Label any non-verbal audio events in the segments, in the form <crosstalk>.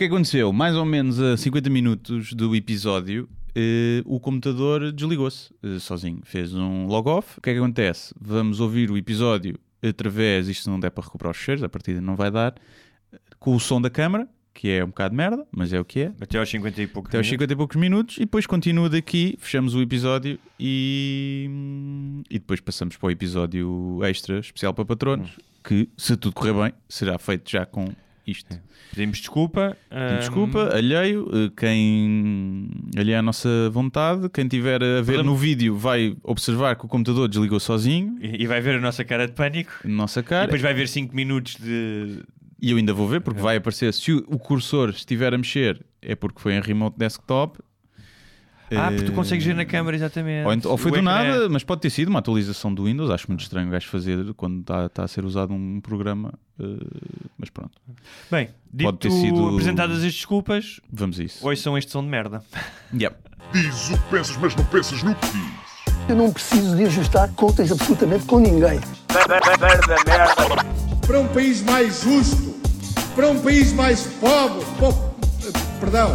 que aconteceu? Mais ou menos a 50 minutos do episódio, eh, o computador desligou-se eh, sozinho. Fez um log-off. O que é que acontece? Vamos ouvir o episódio através, isto não der para recuperar os cheiros, a partida não vai dar, com o som da câmara, que é um bocado de merda, mas é o que é. Até aos 50 e poucos Até aos minutos. 50 e poucos minutos e depois continua daqui, fechamos o episódio e, e depois passamos para o episódio extra especial para patronos, que se tudo correr bem, será feito já com isto. Pedimos desculpa. Pedimos Desculpa, alheio, eh, quem alheio à nossa vontade, quem tiver a ver Podemos- no vídeo vai observar que o computador desligou sozinho, E e vai ver a nossa cara de pânico. nossa E cara, depois vai ver 5 minutos de. e eu ainda vou ver, porque vai aparecer, se o cursor estiver a mexer, é porque foi em remote desktop. Ah, porque tu Eh, consegues ver na câmara exatamente. Ou, ent- ou foi O do ecrã. nada, mas pode ter sido uma atualização do Windows. Acho muito estranho o gajo fazer quando está está a ser usado um programa. eh, mas pronto, Bem, dito Pode ter sido- apresentadas as desculpas, vamos a isso. hoje são este som de merda. <laughs> Yep. Diz o que pensas, mas não pensas no que dizes. Eu não preciso de ajustar contas absolutamente com ninguém. para um país mais justo, para um país mais pobre, po- perdão,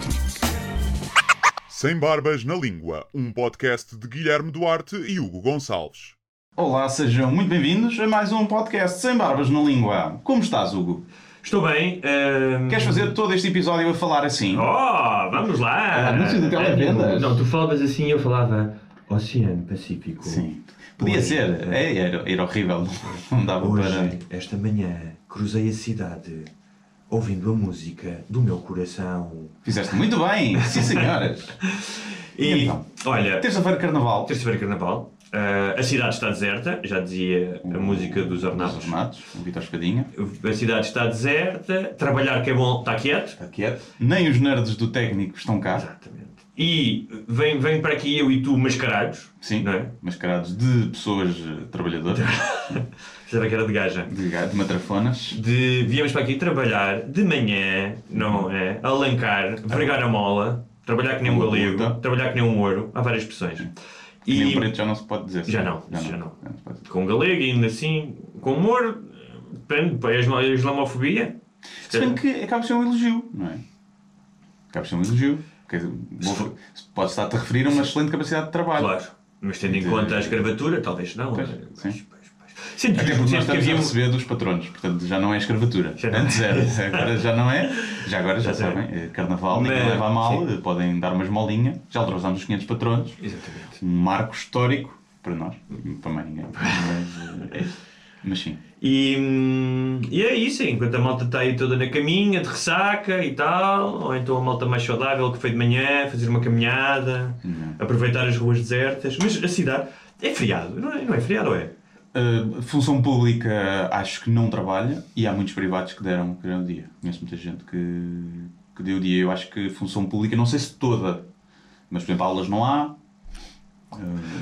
Sem Barbas na Língua, um podcast de Guilherme Duarte e Hugo Gonçalves. Olá, sejam muito bem-vindos a mais um podcast Sem Barbas na Língua. Como estás, Hugo? Estou bem. ahm, Queres fazer todo este episódio a falar assim? Oh, vamos lá! anúncio de televendas. Não, tu falavas assim eu falava Oceano Pacífico. Sim. Podia Hoje, ser. É, era, era horrível. Não dava Hoje, para. esta manhã, cruzei a cidade ouvindo a música do meu coração. Fizeste muito bem. Sim, <laughs> senhoras. E, Então? olha, Terça-feira, Carnaval. terça-feira carnaval, ah, a cidade está deserta, já dizia a música dos Os ornatos. Ornatos, o Vitor Escadinha. A cidade está deserta, trabalhar que é bom, está quieto. Está quieto. Nem os nerds do técnico estão cá. Exatamente. E vem, vem para aqui eu e tu mascarados. Sim. Não é? Mascarados de pessoas eh, trabalhadoras, <laughs> Será que era de gaja? de, de matrafonas. De, viemos para aqui trabalhar de manhã, não é? Alancar, vergar a mola, trabalhar que nem um galego, trabalhar que nem um ouro. Há várias expressões. E nem um preto já não se pode dizer. Já não, já já não. não. Já com galego, ainda assim, com humor, depende, pá, é isla- é islamofobia. Se bem que acaba por ser um elogio, não é? Acaba por ser um elogio. Dizer, vou- pode estar-te a referir a uma excelente capacidade de trabalho. Claro, mas tendo em De- conta a escravatura, talvez não. Pois, mas- sim. pois, que, Até porque nós estamos a receber dos patronos, portanto já não é escravatura. Já Antes é. era, agora já não é. Já agora já Já sabem, é carnaval, ninguém leva a mal, sim. podem dar uma esmolinha. Já ultrapassamos os 500 patronos. Exatamente. Um marco histórico para nós, para mais ninguém. <laughs> Mas, eh, mas sim. E, e é isso, enquanto a malta está aí toda na caminha, de ressaca e tal, ou então a malta mais saudável que foi de manhã, fazer uma caminhada, Uhum. aproveitar as ruas desertas. Mas a cidade é feriado, não é, não é feriado, ou é? Uh, função pública acho que não trabalha e há muitos privados que deram, que deram o dia. Conheço muita gente que, que deu o dia. Eu acho que função pública, não sei se toda, mas por exemplo, aulas não há. Uh,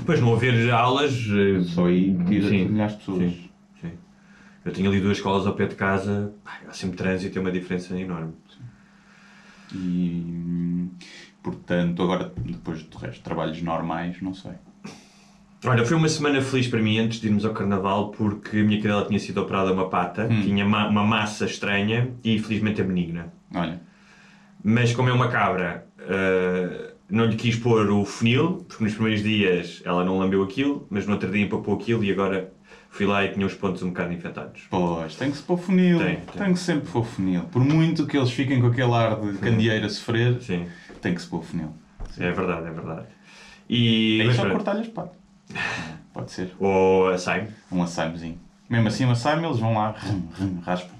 Pois não haver aulas. eh, só aí tira sim, milhares de pessoas. sim. Eu tenho ali duas escolas ao pé de casa, há sempre trânsito, é uma diferença enorme. E portanto, agora depois do resto, trabalhos normais, não sei. Olha, foi uma semana feliz para mim antes de irmos ao carnaval porque a minha cadela tinha sido operada uma pata, Hum. tinha ma- uma massa estranha e felizmente é benigna. Olha, Mas como é uma cabra, eh, não lhe quis pôr o funil, porque nos primeiros dias ela não lambeu aquilo, mas no outro dia empapou aquilo e agora fui lá e tinha os pontos um bocado infectados. pois, tem que se pôr funil. Tem, Tem, tem. que sempre pôr funil. Por muito que eles fiquem com aquele ar de candeeiro a sofrer, Sim, tem que se pôr funil. é verdade, é verdade. E. Mas só cortar-lhe as patas. <laughs> Pode ser. Ou a Saime. Um assaimozinho. Mesmo assim, um assaimo, eles vão lá, rum, rum, raspam.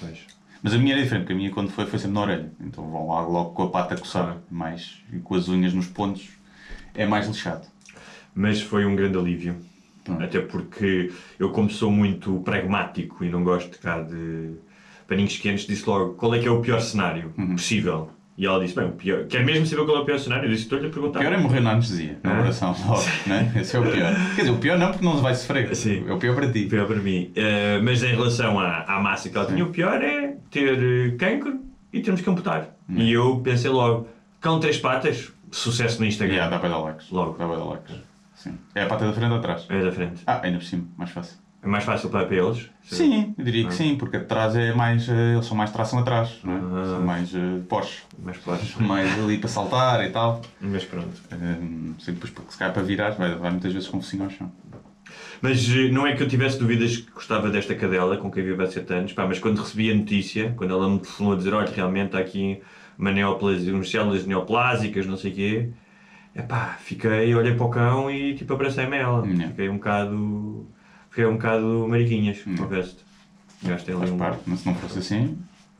Pois. Mas a minha era diferente, porque a minha quando foi, foi sempre na orelha. Então vão lá logo com a pata coçada. Claro. Mais, e com as unhas nos pontos. É mais lixado. Mas foi um grande alívio. Até porque eu, como sou muito pragmático e não gosto de cá de paninhos quentes, disse logo qual é que é o pior cenário Uhum. possível. E ela disse, bem, o pior, quer mesmo saber qual é o pior cenário? Eu disse, estou-lhe a O perguntar. pior é morrer na anestesia, na Ah. oração, logo, <laughs> né? Esse é o pior. Quer dizer, o pior não porque não vai sofrer. Sim. É o pior para ti. Pior para mim. Eh, mas em relação à, à massa que ela tinha, o pior é ter eh, cancro e termos que amputar. Hum. E eu pensei logo, cão três patas, sucesso no Instagram. Yeah, dá para dar likes. Logo. Dá para dar likes. Sim. É a pata da frente ou atrás? É da frente. Ah, ainda por cima, mais fácil. É mais fácil para, para eles? Sim, eu diria que Ah. sim, porque atrás é mais. eh, Eles são mais tração atrás, não é? Ah. São mais uh, Porsche. Mais fácil. Mais ali para saltar e tal. Mas pronto. Um, sim, depois porque se calhar para virar, vai, vai muitas vezes com o focinho ao chão. Mas eh, não é que eu tivesse dúvidas que gostava desta cadela com quem vive há 7 anos, pá, mas quando recebi a notícia, quando ela me telefonou a dizer, olha, realmente está aqui uma neoplasia, umas células neoplásicas, não sei o quê, epá, fiquei, olhei para o cão e tipo abracei-me a ela. Yeah. Fiquei um bocado. Fiquei um bocado mariquinhas, Yeah. confesso-te. Gastei ali Faz um. parte, mas se não fosse assim.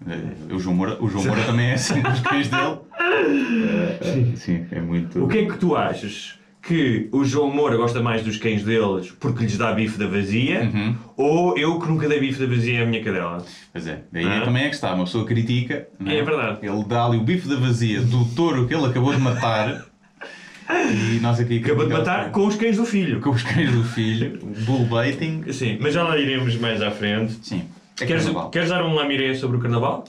eh, o João Moura, o João Moura também é assim <laughs> os cães dele. Eh, eh, sim, é muito. O que é que tu achas? Que o João Moura gosta mais dos cães deles porque lhes dá bife da vazia? Uhum. Ou eu que nunca dei bife da vazia à minha cadela? Pois é, daí Ah. também é que está. Uma pessoa critica. não É verdade. Ele dá ali o bife da vazia do touro que ele acabou de matar. <laughs> e nós aqui. Acabou de matar com os cães do filho. com os cães do filho. Bull baiting. Sim, mas já lá iremos mais à frente. Sim. É Queres, carnaval. queres dar um lamiré sobre o carnaval?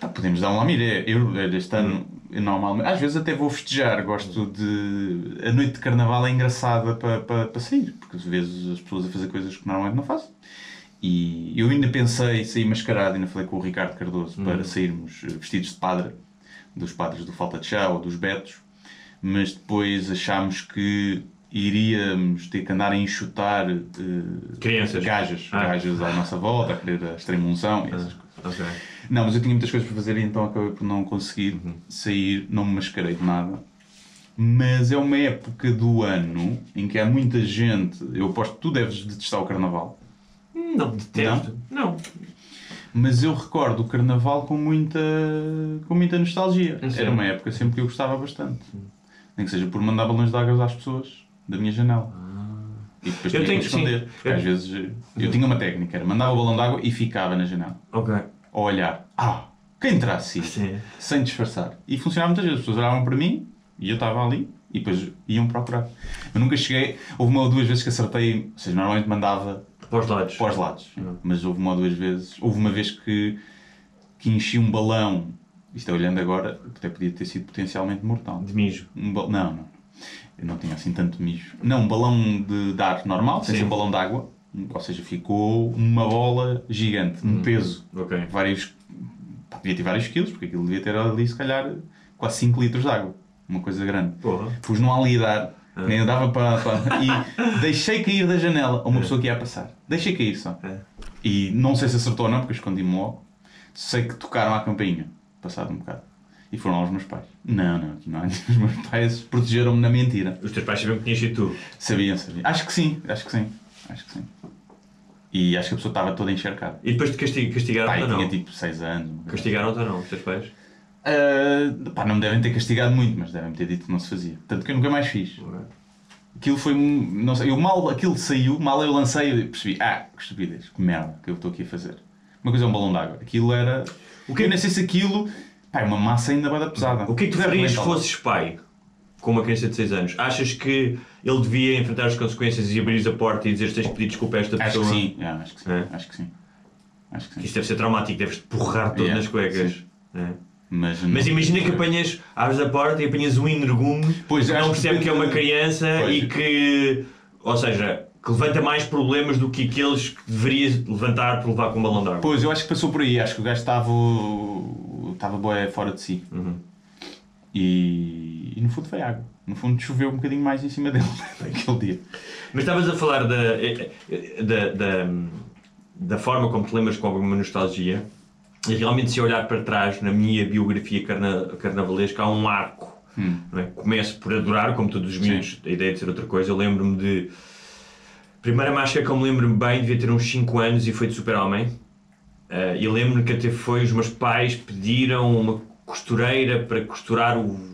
Pá, podemos dar um lamiré. Eu, este ano, normalmente, às vezes até vou festejar. Gosto de. A noite de carnaval é engraçada para, para, para sair, porque às vezes as pessoas a fazer coisas que normalmente não fazem. E eu ainda pensei em sair mascarado, ainda falei com o Ricardo Cardoso para sairmos eh, vestidos de padre, dos padres do Falta de Chá ou dos Betos, mas depois achámos que iríamos ter que andar a enxutar eh, Crianças. gajas, Ah. gajas à nossa volta, a querer a extrema unção e essas coisas. Ok. Não, mas eu tinha muitas coisas para fazer e então acabei por não conseguir sair, não me mascarei de nada. Mas é uma época do ano em que há muita gente. Eu aposto que tu deves detestar o carnaval. Não, detesto. Não. Mas eu recordo o carnaval com muita, com muita nostalgia. Era uma época sempre que eu gostava bastante. Nem que seja por mandar balões de água às pessoas da minha janela. E depois. Eu tinha que tenho- sim. esconder. Porque Eu- às vezes eh, eu tinha uma técnica, era mandava o balão de água e ficava na janela. Ok. A olhar. Ah, quem terá sido? Sim. sem disfarçar. E funcionava muitas vezes. As pessoas olhavam para mim e eu estava ali e depois iam procurar. Eu nunca cheguei. Houve uma ou duas vezes que acertei, ou seja, normalmente mandava Para os lados. para os lados. Mas houve uma ou duas vezes. Houve uma vez que, que enchi um balão. Isto é olhando agora, até podia ter sido potencialmente mortal. De mijo. Um Não, não. Eu não tinha assim tanto mijo. Não, um balão de, de ar normal, sem ser um balão de água. Ou seja, ficou uma bola gigante, um peso Ok. vários. pá, devia ter vários quilos, porque aquilo devia ter ali se calhar quase 5 litros de água. Uma coisa grande. Porra. Pus no alidar, nem eu dava para, para- E deixei cair da janela a uma pessoa que ia a passar. Deixei cair só. É. E não sei se acertou ou não, porque escondi-me logo. Sei que tocaram à campainha, passado um bocado. E foram lá os meus pais. Não, não, aqui não há. <laughs> Os meus pais protegeram-me na mentira. Os teus pais sabiam que tinhas sido tu. Sabiam, sabiam. Acho que sim, acho que sim. Acho que sim. E acho que a pessoa estava toda encharcada. E depois te castig castigaram Pai, ou não? tinha tipo 6 anos. Castigaram-te ou não, os teus pais? Uh, pá, não me devem ter castigado muito, mas devem ter dito que não se fazia. Tanto que eu nunca mais fiz. Aquilo foi. Não sei, eu mal aquilo saiu, mal eu lancei, eu percebi, ah, que estupidez, que merda que eu estou aqui a fazer. Uma coisa é um balão de água. Aquilo era. O que eu nem sei se aquilo. Pá, é uma massa ainda bada pesada. O que é que tu farias se fosses pai? Com uma criança de 6 anos. Achas que ele devia enfrentar as consequências e abrir a porta e dizer tens que pedir desculpa a esta Acho pessoa? que sim, yeah, acho que sim. É? Acho que sim. Acho que sim. Isso deve ser traumático, deves-te porrar todo Yeah, nas cuecas. É. Mas, Mas imagina que apanhas, abres a porta e apanhas um energume Pois, que não que percebe que é uma criança Pois. e que, ou seja, que levanta mais problemas do que aqueles que deveria levantar por levar com um balão de água. Pois, eu acho que passou por aí. Acho que o gajo estava. estava boé fora de si. Uhum. E, e no fundo foi água. No fundo choveu um bocadinho mais em cima dele <laughs> naquele dia. Mas estavas a falar da, eh, eh, da, da, da forma como te lembras com alguma nostalgia. E realmente, se eu olhar para trás na minha biografia carna, carnavalesca, há um arco. Hum. É? Começo por adorar, como todos os miúdos, a ideia de ser outra coisa. Eu lembro-me de. Primeira máscara que eu me lembro bem, devia ter uns 5 anos e foi de Super-Homem. Eh, e lembro-me que até foi os meus pais pediram uma costureira para costurar o.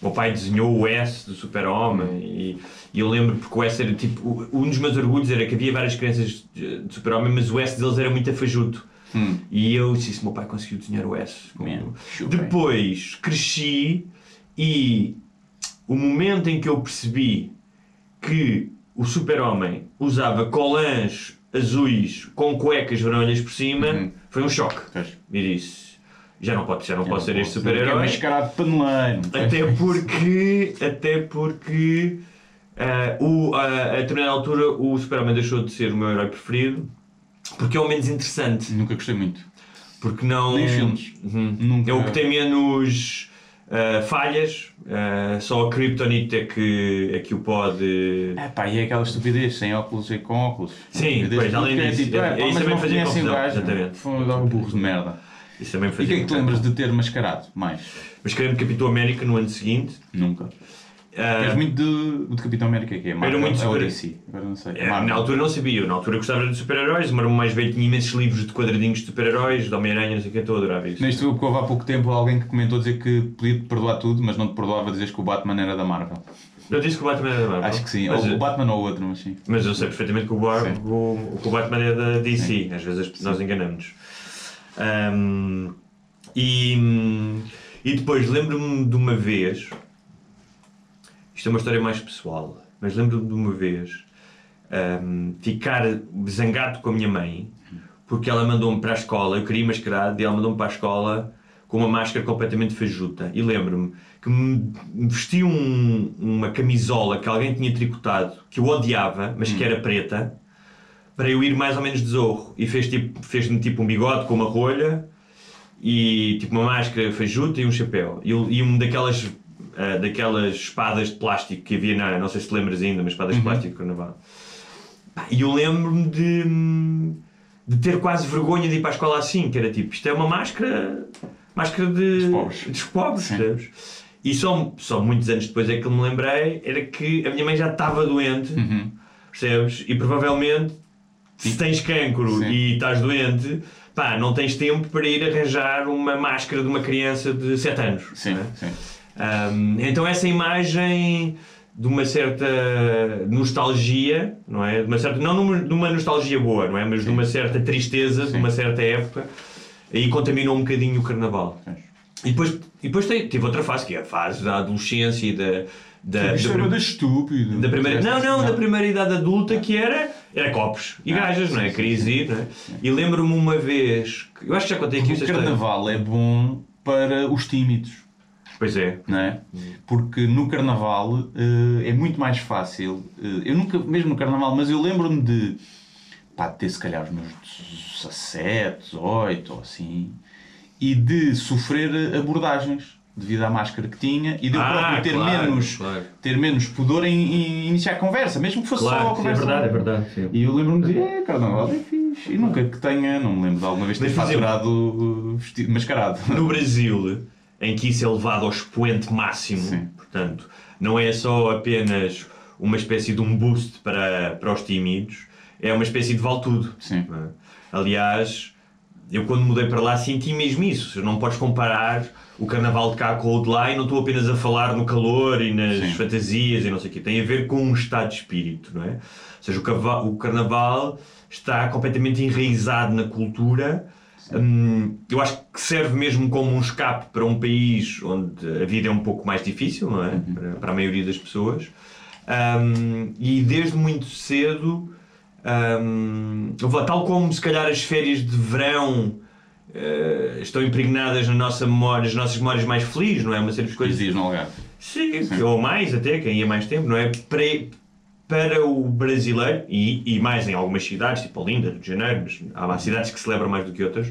O meu pai desenhou o S do Super-Homem e, e eu lembro porque o S era tipo. Um dos meus orgulhos era que havia várias crianças de de Super-Homem, mas o S deles era muito afajuto. E eu disse: "Se meu pai conseguiu desenhar o S. Man. Depois cresci e o momento em que eu percebi que o super-homem usava colãs azuis com cuecas vermelhas por cima foi um choque. Pois. E disse: já não pode, já não pode ser este Porque É super-herói. mascarado de paneleiro. Até porque, até porque ah, o, ah, a determinada altura o Superman deixou de ser o meu herói preferido porque é o menos interessante. Nunca gostei muito. Porque não. Nem filmes. Uhum. Nunca- É o que tem menos ah, falhas, ah, só a Kryptonite é que, é que o pode. É pá, e é aquela estupidez, sem óculos e com óculos. Sim, pois, além é disso, tipo, é- é, isso também fazia confusão, gajo. exatamente. Foram burros de merda. Isso também E o fazia. que é que te um lembras de ter mascarado mais? Mas querendo Capitão América no ano seguinte. Nunca. Ah, És muito de, de Capitão América, que é Marvel, muito é o super- DC. Agora não sei. É, na altura não sabia, eu na altura gostava de super-heróis, o meu irmão mais velho tinha imensos livros de quadradinhos de super-heróis, de Homem-Aranha, não sei o que, eu adorava isso. Neste porque houve há pouco tempo alguém que comentou dizer que podia te perdoar tudo, mas não te perdoava dizer que o Batman era da Marvel. Eu disse que o Batman era da Marvel. Acho que sim. Mas, ou o Batman ou o outro, mas sim. mas eu sei perfeitamente que o, Bar- Sim. o, que o Batman é da DC, às vezes as- nós enganamos-nos. Ahm, e, e depois lembro-me de uma vez, isto é uma história mais pessoal, mas lembro-me de uma vez ahm, ficar zangado com a minha mãe porque ela mandou-me para a escola, eu queria mascarado e ela mandou-me para a escola com uma máscara completamente fajuta. E lembro-me que me vesti um- uma camisola que alguém tinha tricotado, que eu odiava, mas que era preta, para eu ir mais ou menos de zorro. E fez tipo, fez-me tipo um bigode com uma rolha e tipo uma máscara fajuta e um chapéu. E, e um daquelas, ah, daquelas espadas de plástico que havia na, não sei se te lembras ainda, mas espadas de plástico de carnaval. E eu lembro-me de, de ter quase vergonha de ir para a escola assim, que era tipo, isto é uma máscara, máscara de, Dos pobres. dos pobres? E só, só muitos anos depois é que me lembrei, era que a minha mãe já estava doente, Uhum. percebes? E provavelmente, se tens cancro Sim. e estás doente, pá, não tens tempo para ir arranjar uma máscara de uma criança de 7 anos. Sim, é? sim. Um, então essa imagem de uma certa nostalgia, não é? De uma certa, não numa, de uma nostalgia boa, não é? Mas de uma certa tristeza, de Sim. uma certa época, aí contaminou um bocadinho o carnaval. E depois, e depois tive outra fase, que é a fase da adolescência e da... da, Isto da estúpido. da primeira, não, não, da primeira idade adulta que era, era copos e Ah, gajas, não é? sim, sim, ir, não é? E lembro-me uma vez, eu acho que já contei aqui O esta história. carnaval é bom para os tímidos. Pois é. não é? Porque no carnaval eh, é muito mais fácil. eh, eu nunca, mesmo no carnaval, mas eu lembro-me de pá, ter se calhar os meus 17, 18 ou assim, e de sofrer abordagens devido à máscara que tinha e de eu Ah, próprio ter, claro, menos, claro. ter menos pudor em, em iniciar conversa, mesmo que fosse só a Claro, é conversa. verdade, é verdade. sim. E eu lembro-me de, é, carnaval é fixe. E nunca que tenha, não me lembro de alguma vez ter faturado eh, vestido, mascarado. No Brasil, em que isso é levado ao expoente máximo, Sim. portanto, não é só apenas uma espécie de um boost para, para os tímidos, é uma espécie de vale tudo. Sim. é? Aliás, eu quando mudei para lá senti mesmo isso. Não podes comparar o carnaval de cá com o de lá e não estou apenas a falar no calor e nas Sim. fantasias e não sei o quê. Tem a ver com um estado de espírito, não é? Ou seja, o, o carnaval está completamente enraizado na cultura. Hum, eu acho que serve mesmo como um escape para um país onde a vida é um pouco mais difícil, não é? Para, para a maioria das pessoas. Hum, e desde muito cedo, hum, tal como se calhar as férias de verão eh, estão impregnadas na nossa memória, nas nossas memórias mais felizes, não é? Uma série de coisas. dias no Algarve. Sim, ou mais até, quem ia mais tempo, não é? Para, para o brasileiro, e, e mais em algumas cidades, tipo Olinda, Rio de Janeiro, mas há cidades que celebram mais do que outras,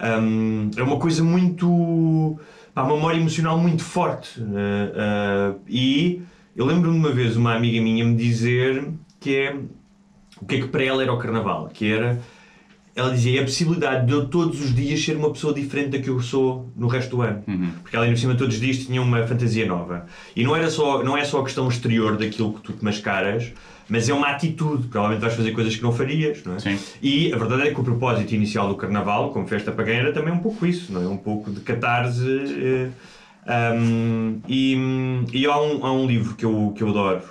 hum, é uma coisa muito. pá, uma memória emocional muito forte. eh, eh, e eu lembro-me uma vez uma amiga minha me dizer que é. o que é que para ela era o carnaval, que era ela dizia, é a possibilidade de eu todos os dias ser uma pessoa diferente da que eu sou no resto do ano. Porque ela ainda por cima todos os dias tinha uma fantasia nova. E não, era só, não é só a questão exterior daquilo que tu te mascaras, mas é uma atitude. Provavelmente vais fazer coisas que não farias, não é? Sim. E a verdade é que o propósito inicial do carnaval, como festa pagã, era também um pouco isso, não é? Um pouco de catarse. eh, um, e e há, um, há um livro que eu, que eu adoro,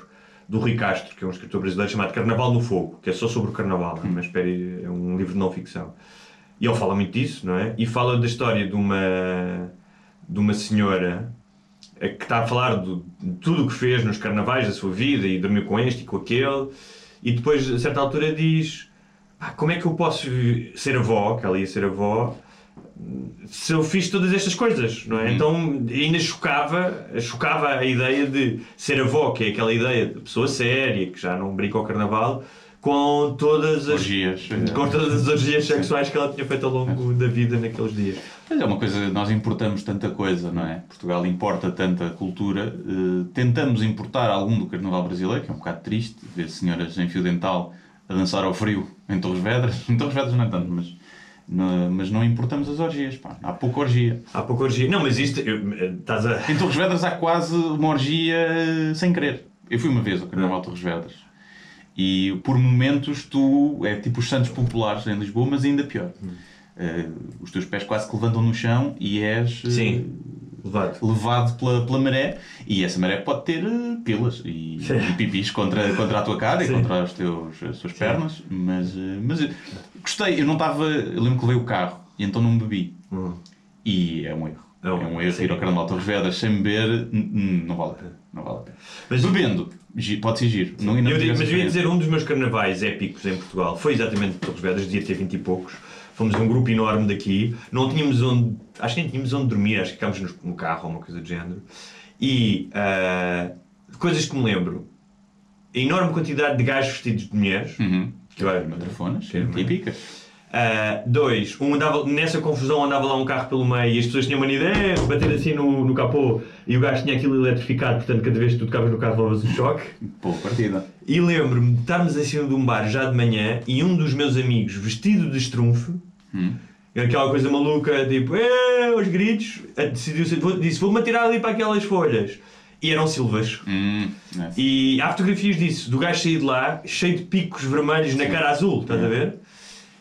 do Rui Castro, que é um escritor brasileiro chamado Carnaval no Fogo, que é só sobre o carnaval, é uma espécie, é um livro de não ficção. E ele fala muito disso, não é? E fala da história de uma, de uma senhora eh, que está a falar do- de tudo o que fez nos carnavais da sua vida e dormiu com este e com aquele. E depois, a certa altura, diz: "Pá, Como é que eu posso ser avó? Que ela ia ser avó se eu fiz todas estas coisas, não é? Então ainda chocava, chocava a ideia de ser avó, que é aquela ideia de pessoa séria, que já não brinca ao carnaval, com todas as Orgias. com todas as orgias sexuais que ela tinha feito ao longo da vida naqueles dias. Mas é uma coisa, nós importamos tanta coisa, não é? Portugal importa tanta cultura. eh, tentamos importar algum do carnaval brasileiro, que é um bocado triste, ver senhoras em fio dental a dançar ao frio em Torres Vedras. <laughs> Em Torres Vedras não é tanto, mas, no- mas não importamos as orgias, pá. Há pouca orgia. Há pouco orgia. Não, mas isto. eu- eh, Estás a. Em Torres Vedras há quase uma orgia eh, sem querer. Eu fui uma vez ao Carnaval de Torres Vedras. E por momentos tu é tipo os Santos Populares em Lisboa, mas ainda pior. Eh, os teus pés quase que levantam no chão e és Sim, levado. levado pela, pela maré. E essa maré pode ter pilas e, e pipis contra, contra a tua cara e Sim. contra os teus, as tuas pernas. Mas, mas gostei, eu não estava. Eu lembro que levei o carro e então não bebi. Hum. E é um erro. É É um- um, erro sim. ir ao Carnaval de Torres Vedras sem beber, não vale a pena. Não vale a pena. Mas- Bebendo, pode ser giro. Não, Eu não digo- mas eu ia dizer, um dos meus carnavais épicos em Portugal foi exatamente Torres Vedras, devia ter 20 e poucos. Fomos um grupo enorme daqui, não tínhamos onde, acho que nem tínhamos onde dormir, acho que ficámos no, carro ou uma coisa do género. E ah, coisas que me lembro: a enorme quantidade de gajos vestidos de mulheres, Uhum. Que Matrafonas, Sim, típicas. Uh, dois, um andava, nessa confusão andava lá um carro pelo meio e as pessoas tinham uma ideia de bater assim no, no capô e o gajo tinha aquilo eletrificado, portanto cada vez que tu tocavas no carro levavas um choque. <laughs> Boa partida. E lembro-me de estarmos em cima de um bar já de manhã e um dos meus amigos vestido de estrunfo, Hum. aquela coisa maluca, tipo, "Eh", aos gritos, eh, decidiu disse: Vou-me atirar ali para aquelas folhas. E eram silvas. Hum, é. E há fotografias disso, do gajo sair de lá, cheio de picos vermelhos na cara azul, estás a ver?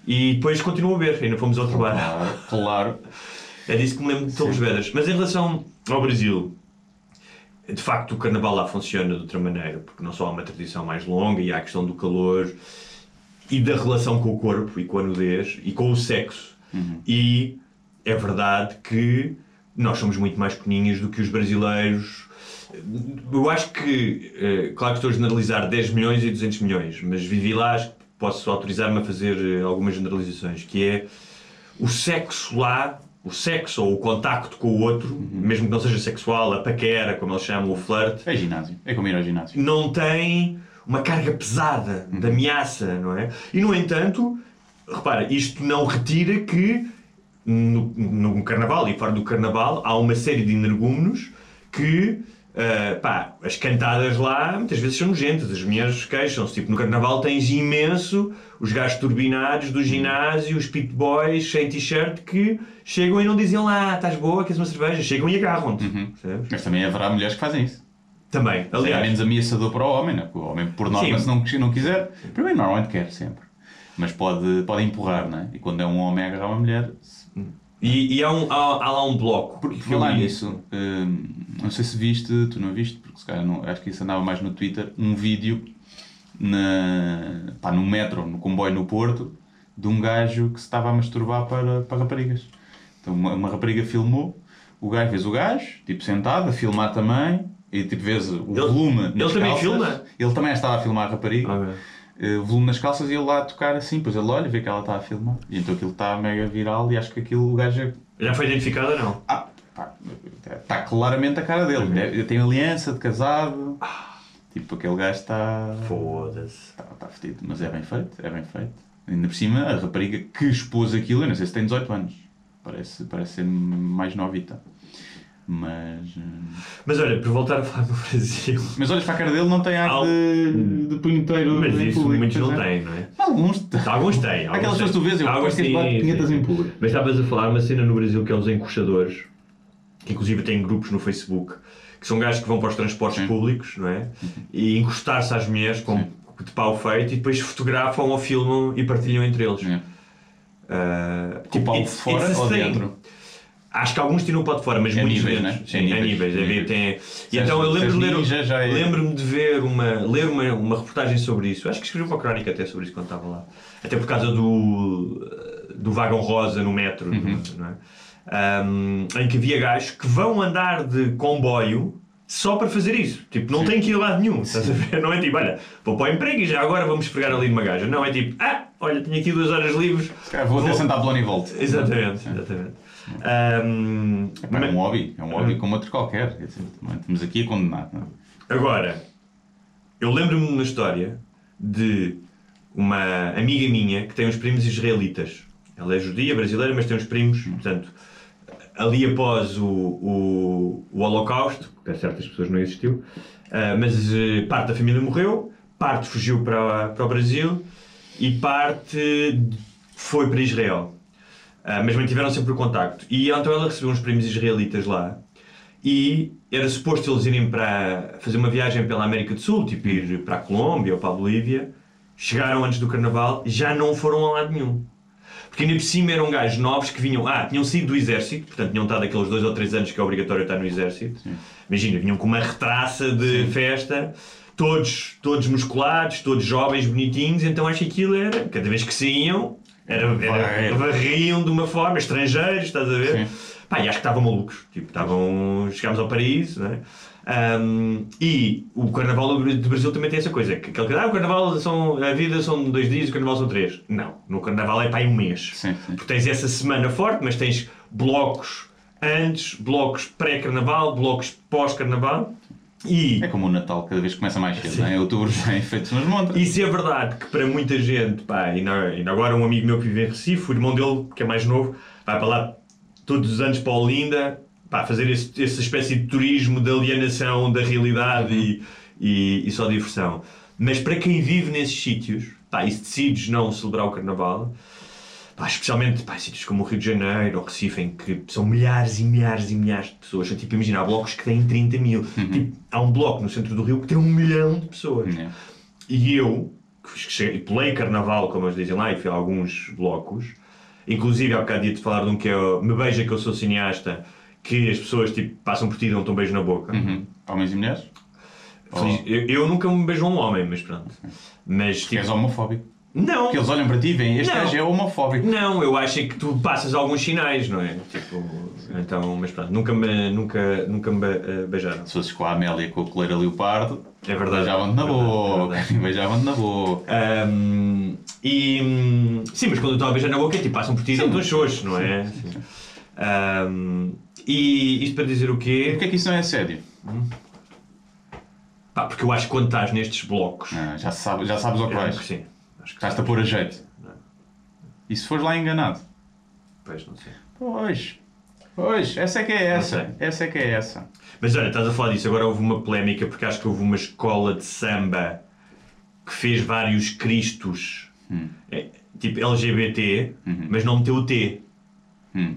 E depois continuou a ver, ainda fomos ao outro bar. Claro, claro. <laughs> É disso que me lembro de Torres Vedras. Mas em relação ao Brasil, de facto o carnaval lá funciona de outra maneira, porque não só há uma tradição mais longa e há a questão do calor e da relação com o corpo e com a nudez e com o sexo. E é verdade que nós somos muito mais pequeninhas do que os brasileiros. Eu acho que, eh, claro que estou a generalizar 10 milhões e 200 milhões, mas vivi lá, acho que posso autorizar-me a fazer eh, algumas generalizações, que é o sexo lá, o sexo ou o contacto com o outro, mesmo que não seja sexual, a paquera, como eles chamam, o flirt, É ginásio. É como ir ao ginásio. não tem uma carga pesada de ameaça, não é? E no entanto, repara, isto não retira que no, no carnaval e fora do carnaval há uma série de energúmenos que. Ah, pá, as cantadas lá muitas vezes são nojentas, as mulheres queixam-se. Tipo, no carnaval tens imenso os gajos turbinados do ginásio, os pit boys sem t-shirt que chegam e não dizem lá, estás boa, queres uma cerveja? Chegam e agarram-te. percebes? Mas também haverá mulheres que fazem isso. Também, Aliás, é aliás. menos ameaçador para o homem, né? O homem, por norma, se não, se não quiser, primeiro normalmente quer sempre. Mas pode, pode empurrar, né? E quando é um homem a agarrar uma mulher, se- E, e há, um- há- há lá um bloco. Por falar nisso, hum, não sei se viste, tu não viste, porque se calhar não, acho que isso andava mais no Twitter, um vídeo na, pá, no metro, no comboio no Porto, de um gajo que se estava a masturbar para, para raparigas. Então uma, uma rapariga filmou, o gajo fez o gajo, tipo sentado, a filmar também, e tipo vês o Ele- volume ele também calças. filma? Ele também estava a filmar a rapariga. Ah, o volume nas calças e ele lá a tocar assim, pois ele olha, vê que ela está a filmar. E então aquilo está mega viral e acho que aquilo o gajo Já foi identificado ou não? ah, pá, está claramente a cara dele. Deve- Tem aliança de casado. Tipo, aquele gajo está. Foda-se. Está tá fedido. Mas é bem feito, é bem feito. Ainda por cima, a rapariga que expôs aquilo, eu não sei se tem 18 anos. Parece, parece ser mais novita. Mas. hum, Mas olha, por voltar a falar no Brasil. Mas para a cara dele, não tem ar Al- de, de punheteiro. Mas isso público, muitos não é. têm, não é? Alguns. Alguns têm. alguns Aquelas têm. pessoas que tu vês, eu Alguns que sim, bate punhetas sim, em sim. público. Mas estavas a falar uma cena no Brasil que é os encoxadores, que inclusive têm grupos no Facebook, que são gajos que vão para os transportes Sim. públicos, não é? E encostar-se às mulheres com de pau feito e depois fotografam ou filmam e partilham entre eles. É. Ah, Com o pau fora ou dentro? Acho que alguns tiram o fora, mas É muitos níveis, menos. né? Sim, É é níveis, níveis. é níveis. Tem... E então eu lembro já é- lembro-me de ver uma, ler uma, uma reportagem sobre isso. Acho que escrevi uma crónica até sobre isso quando estava lá. Até por causa do, do vagão rosa no metro, não é? Ahm, em que havia gajos que vão andar de comboio só para fazer isso. Tipo, não tem que ir lado nenhum. Estás a ver? Não é tipo, olha, vou para o emprego e já agora vamos pegar ali numa gaja. Não, é tipo, ah, olha, tenho aqui duas horas livres. Se calhar vou até sentar Blonde e volto. Exatamente, exatamente. Epá, é um hobby, é um hobby como outro qualquer. Estamos aqui a condenar. não é? Agora, eu lembro-me de uma história de uma amiga minha que tem uns primos israelitas. Ela é judia, brasileira, mas tem uns primos, portanto, ali após o, o, o Holocausto, que para certas pessoas não existiu, ah, mas eh, parte da família morreu, parte fugiu para, para o Brasil e parte foi para Israel. Ah, mas mantiveram sempre o contacto. E então ela recebeu uns primos israelitas lá e era suposto eles irem para fazer uma viagem pela América do Sul, tipo ir para a Colômbia ou para a Bolívia. Chegaram antes do carnaval, já não foram a lado nenhum. Porque ainda por cima eram gajos novos que vinham, ah, tinham saído do exército, portanto tinham estado aqueles dois ou três anos que é obrigatório estar no exército. Imagina, vinham com uma retraça de festa, todos, todos musculados, todos jovens, bonitinhos, então acho que aquilo era, cada vez que saíam, era, era, varriam de uma forma, estrangeiros, estás a ver? Pá, e acho que estavam malucos. Tipo, estavam. Chegámos ao paraíso, não é? Ahm, e o Carnaval do do Brasil também tem essa coisa, que aquele que ah, o Carnaval são, a vida são dois dias, o Carnaval são três. Não, no Carnaval é para aí um mês. Sim, sim. Porque tens essa semana forte, mas tens blocos antes, blocos pré-carnaval, blocos pós-carnaval. E É como o Natal, cada vez começa mais cedo, não é? Outubro vem feito nas montas. isso é verdade que para muita gente, pá, ainda agora um amigo meu que vive em Recife, o irmão dele, que é mais novo, vai para lá todos os anos para Olinda, pá, fazer esse, essa espécie de turismo de alienação da realidade e, e, e só diversão. Mas para quem vive nesses sítios, pá, e se decides não celebrar o Carnaval, pá, especialmente pá, sítios como o Rio de Janeiro ou Recife, em que são milhares e milhares e milhares de pessoas. Tipo, imagina, há blocos que têm 30 mil. Tipo, há um bloco no centro do Rio que tem um milhão de pessoas. É. E eu, que cheguei, pulei carnaval, como eles dizem lá, e fui a alguns blocos, inclusive há bocado ia te falar de um que é o Me Beija que eu sou cineasta, que as pessoas tipo, passam por ti e dão-te um beijo na boca. Uhum. Homens e mulheres? Feliz- Eu, eu nunca me beijo a um homem, mas pronto. Mas Que és tipo, homofóbico. Não, Porque eles olham para ti e veem, este gajo é homofóbico. não, eu acho é que tu passas alguns sinais, não é? Tipo, então, mas pronto, nunca me, nunca, nunca me eh, beijaram. Se fosses com a Amélia com a coleira leopardo, É verdade. beijavam-te na É é boca. verdade. <laughs> Beijavam-te na boca. Ahm, e hum, sim, mas quando eu estou a beijar na boca, tipo, passam por ti e dão-te xoxos, não é? Sim. Ahm, e isto para dizer o quê? Porquê é que isso não é assédio? Pá, porque eu acho que quando estás nestes blocos. Ah, já, sabes, já sabes ao que que sim. Acho que Estás-te a pôr a jeito. E se fores lá enganado? Pois, não sei. Pois. Pois, essa é que é essa. Essa é que é essa. Mas olha, estás a falar disso, agora houve uma polémica porque acho que houve uma escola de samba que fez vários cristos, é, tipo LGBT, mas não meteu o T. Hum.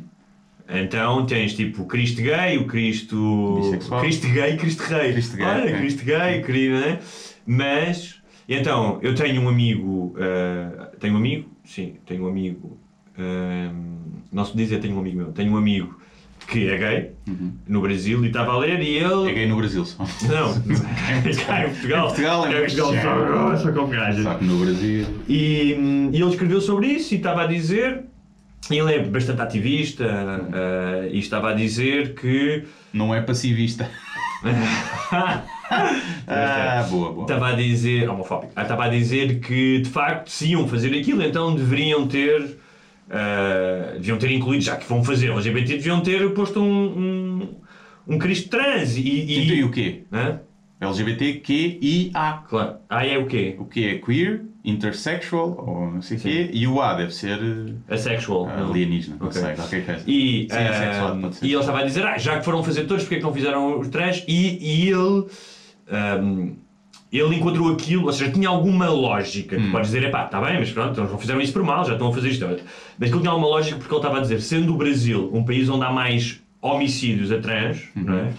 Então tens tipo o Cristo gay, o Cristo. Bissexual. Cristo gay, Cristo rei. Cristo gay, Olha, é. Cristo gay, querido, né? Mas. Então, eu tenho um amigo. ah, tenho um amigo? Sim, tenho um amigo. ah, não se dizer tenho um amigo meu. Tenho um amigo que é gay no Brasil e estava a ler e ele. Uhum. É gay no Brasil só. Não, cá em Portugal. Em Portugal é Cá em Portugal só, só com gajas. Só que no Brasil. E, e ele escreveu sobre isso e estava a dizer. Ele é bastante ativista ah, e estava a dizer que. Não é passivista. <laughs> Ah, boa, boa. Estava a dizer. homofóbico. Ah, Estava a dizer que de facto se iam fazer aquilo, então deveriam ter. ah, deviam ter incluído, já que vão fazer LGBT, deviam ter posto um, um, um Cristo trans. E, e, Então, e o quê? Hã? LGBTQIA. Claro. Ah, é o quê? O que é queer, intersexual, ou não sei o quê, e o A deve ser eh, Asexual. não? alienígena, não Ok. sei, qualquer coisa. E, Sim, ah, pode ser. e ele estava a dizer, ah, já que foram fazer todos, porque é que não fizeram os trans? E, e ele, ahm, ele encontrou aquilo, ou seja, tinha alguma lógica. Hum. Tu podes dizer, epá, está bem, mas pronto, eles não fizeram isso por mal, já estão a fazer isto. Mas aquilo tinha alguma lógica porque ele estava a dizer, sendo o Brasil um país onde há mais homicídios a trans, Uhum. não é?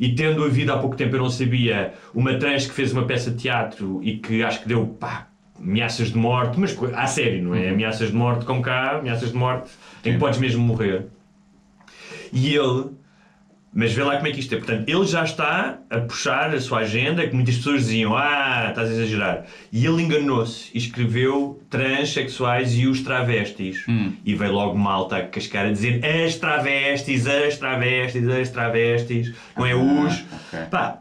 E tendo havido há pouco tempo, eu não sabia, uma trans que fez uma peça de teatro e que acho que deu, pá, ameaças de morte, mas a sério, não é? Ameaças de morte como cá, ameaças de morte em que podes mesmo morrer. E ele Mas vê lá como é que isto é. Portanto, ele já está a puxar a sua agenda, que muitas pessoas diziam, ah, estás a exagerar. E ele enganou-se e escreveu transexuais e os travestis. Hum. E veio logo malta a cascar a dizer as travestis, as travestis, as travestis, não é os. Ah, ok. Pá,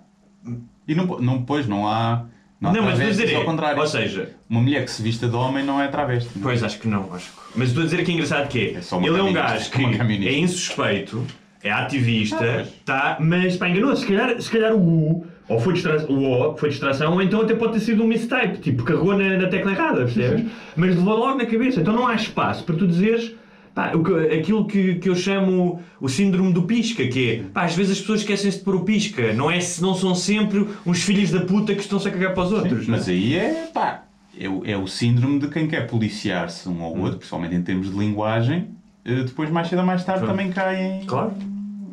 E não, não, pois, não há. Não, não, mas estou a dizer, ao é, contrário. ou seja, Uma mulher que se vista de homem não é travesti. não é? Pois, acho que não. Acho. que- Mas estou a dizer que é engraçado que é, É só uma ele é um gajo <laughs> que é insuspeito, é ativista, Ah, tá, mas pá, enganou-se. Se calhar, se calhar o U, ou foi, distra o O foi distração, ou então até pode ter sido um mistype, tipo, carregou na, na tecla errada, percebes? Mas levou logo na cabeça. Então não há espaço para tu dizeres. Pá, aquilo que, que eu chamo o síndrome do pisca, que é, pá, às vezes as pessoas esquecem-se de pôr o pisca, não, é, não são sempre uns filhos da puta que estão-se a cagar para os outros. é? Mas aí é, pá, é, o- é o síndrome de quem quer policiar-se um ao outro, principalmente em termos de linguagem, eh, depois mais cedo ou mais tarde também cai em, Claro.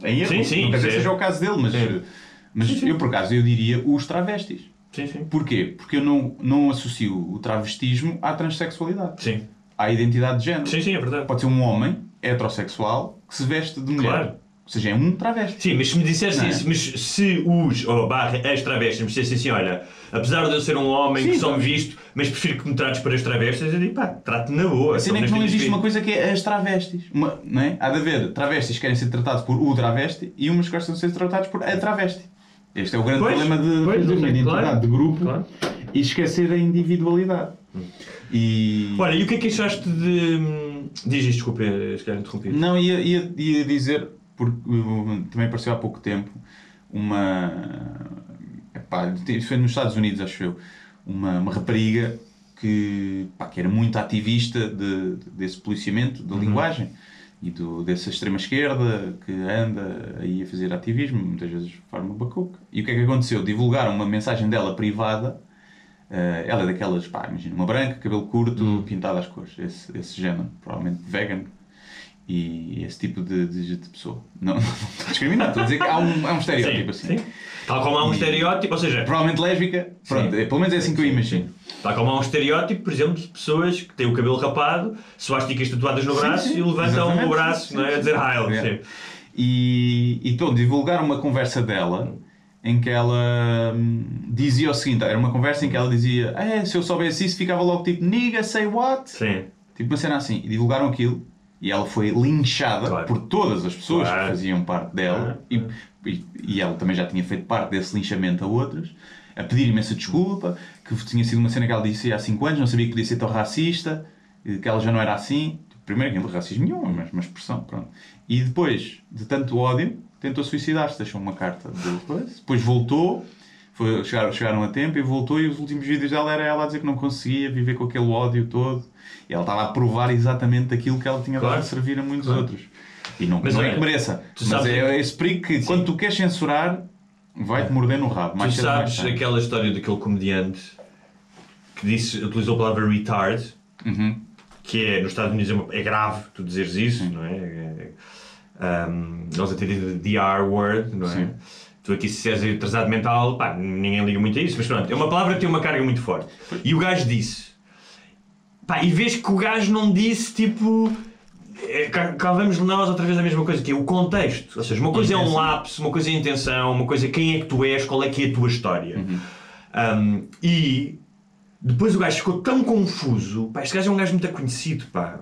Em erro. Sim, sim, Não quer dizer sim. que seja o caso dele, mas, Sim. mas eu por acaso eu diria os travestis. Sim, sim. Porquê? Porque eu não, não associo o travestismo à transexualidade, Sim. à identidade de género. Sim, sim, é verdade. Pode ser um homem heterossexual que se veste de mulher. Claro. Ou seja, é um travesti. Sim, mas se me dissesse é? isso, mas se os, ou barra, as travestis me dissessem assim, olha, apesar de eu ser um homem Sim, que só me visto, mas prefiro que me trates para as travestis, eu digo, pá, trate na boa. A cena é que Só não existe uma indivíduo. coisa que é as travestis. Uma, não é? Há de haver travestis que querem ser tratados por o travesti e umas que gostam de ser tratados por a travesti. Este é o grande Pois, problema de, pois, de uma identidade claro. de grupo Claro. e esquecer a individualidade. E. Olha, e o que é que achaste de... Diz isto, desculpa, se calhar interrompi. Não, ia, ia, ia dizer, porque uh, também apareceu há pouco tempo, uma. Epá, isso foi nos Estados Unidos, acho eu. Uma, uma rapariga que, pá, que era muito ativista de, de- desse policiamento da linguagem e do, dessa extrema-esquerda que anda aí a fazer ativismo, muitas vezes de forma bacuca. E o que é que aconteceu? Divulgaram uma mensagem dela privada. eh, ela é daquelas, pá, imagina, uma branca, cabelo curto, pintada às cores, esse, esse género, provavelmente vegan e esse tipo de, de, de pessoa. Não, <laughs> não estou a discriminar, estou a dizer que há um, há um estereótipo assim. sim. Tal como há um E- estereótipo, ou seja, Provavelmente lésbica, pronto, é, pelo menos é assim que eu imagino. tal como há um estereótipo, por exemplo, de pessoas que têm o cabelo rapado, suásticas tatuadas no Sim, braço sim, e levantam exatamente, o braço sim, não é, sim, a dizer sim. Heil. É. sim. E, e então, divulgaram uma conversa dela em que ela hum, dizia o seguinte: era uma conversa em que ela dizia, é, se eu soubesse isso, ficava logo tipo, nigga, say what? Sim. Tipo uma cena assim. E divulgaram aquilo e ela foi linchada Claro. por todas as pessoas Claro. que faziam parte dela e, e, e ela também já tinha feito parte desse linchamento a outras, a pedir imensa desculpa, que tinha sido uma cena que ela disse há 5 anos, não sabia que podia ser tão racista, que ela já não era assim. Primeiro, que não era racismo nenhum, mas uma expressão, pronto. E depois, de tanto ódio, tentou suicidar-se, deixou uma carta de <laughs> coisa. Depois voltou, foi, chegaram, chegaram a tempo e voltou. E os últimos vídeos dela era ela a dizer que não conseguia viver com aquele ódio todo. E ela estava a provar exatamente aquilo que ela tinha Claro. dado a servir a muitos Claro. outros. E não, Mas não é que mereça, tu mas sabes é, é esse perigo que quando tu queres censurar, vai-te morder no rabo. Mais tu mais sabes tarde. aquela história daquele comediante que disse, utilizou a palavra retard, Uhum. que é, nos Estados Unidos é, é grave tu dizeres isso, não é? É- é- um, nós até dizemos the R word, não é? Sim. Tu aqui se és atrasado mental, pá, ninguém liga muito a isso, mas pronto, é uma palavra que tem uma carga muito forte. E o gajo disse, pá, e vês que o gajo não disse tipo. é, cá, cá vamos nós outra vez a mesma coisa, que é o contexto. Ou seja, uma coisa é um lapso, uma coisa é intenção, uma coisa é quem é que tu és, qual é que é a tua história. Um, e depois o gajo ficou tão confuso. Pá, este gajo é um gajo muito conhecido, pá.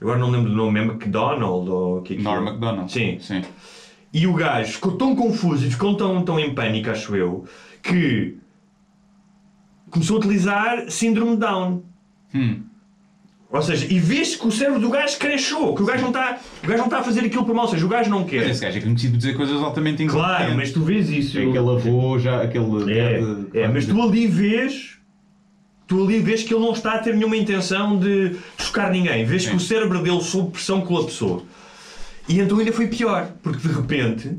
Agora não lembro do nome mesmo, McDonald ou o que é que é? Norm MacDonald. Sim. Sim. E o gajo ficou tão confuso e ficou tão, tão em pânico, acho eu, que começou a utilizar síndrome Down. Hum. Ou seja, e vês que o cérebro do gajo cresceu, que o gajo não está, o gajo não está a fazer aquilo por mal, ou seja, o gajo não Mas quer. esse gajo é conhecido por dizer coisas altamente incompetentes. Claro, mas tu vês isso. É aquele avô, já, aquele... É, é, mas tu ali vês. Tu ali vês que ele não está a ter nenhuma intenção de chocar ninguém. Vês que o cérebro dele, sob pressão, colapsou. E então ainda foi pior, porque de repente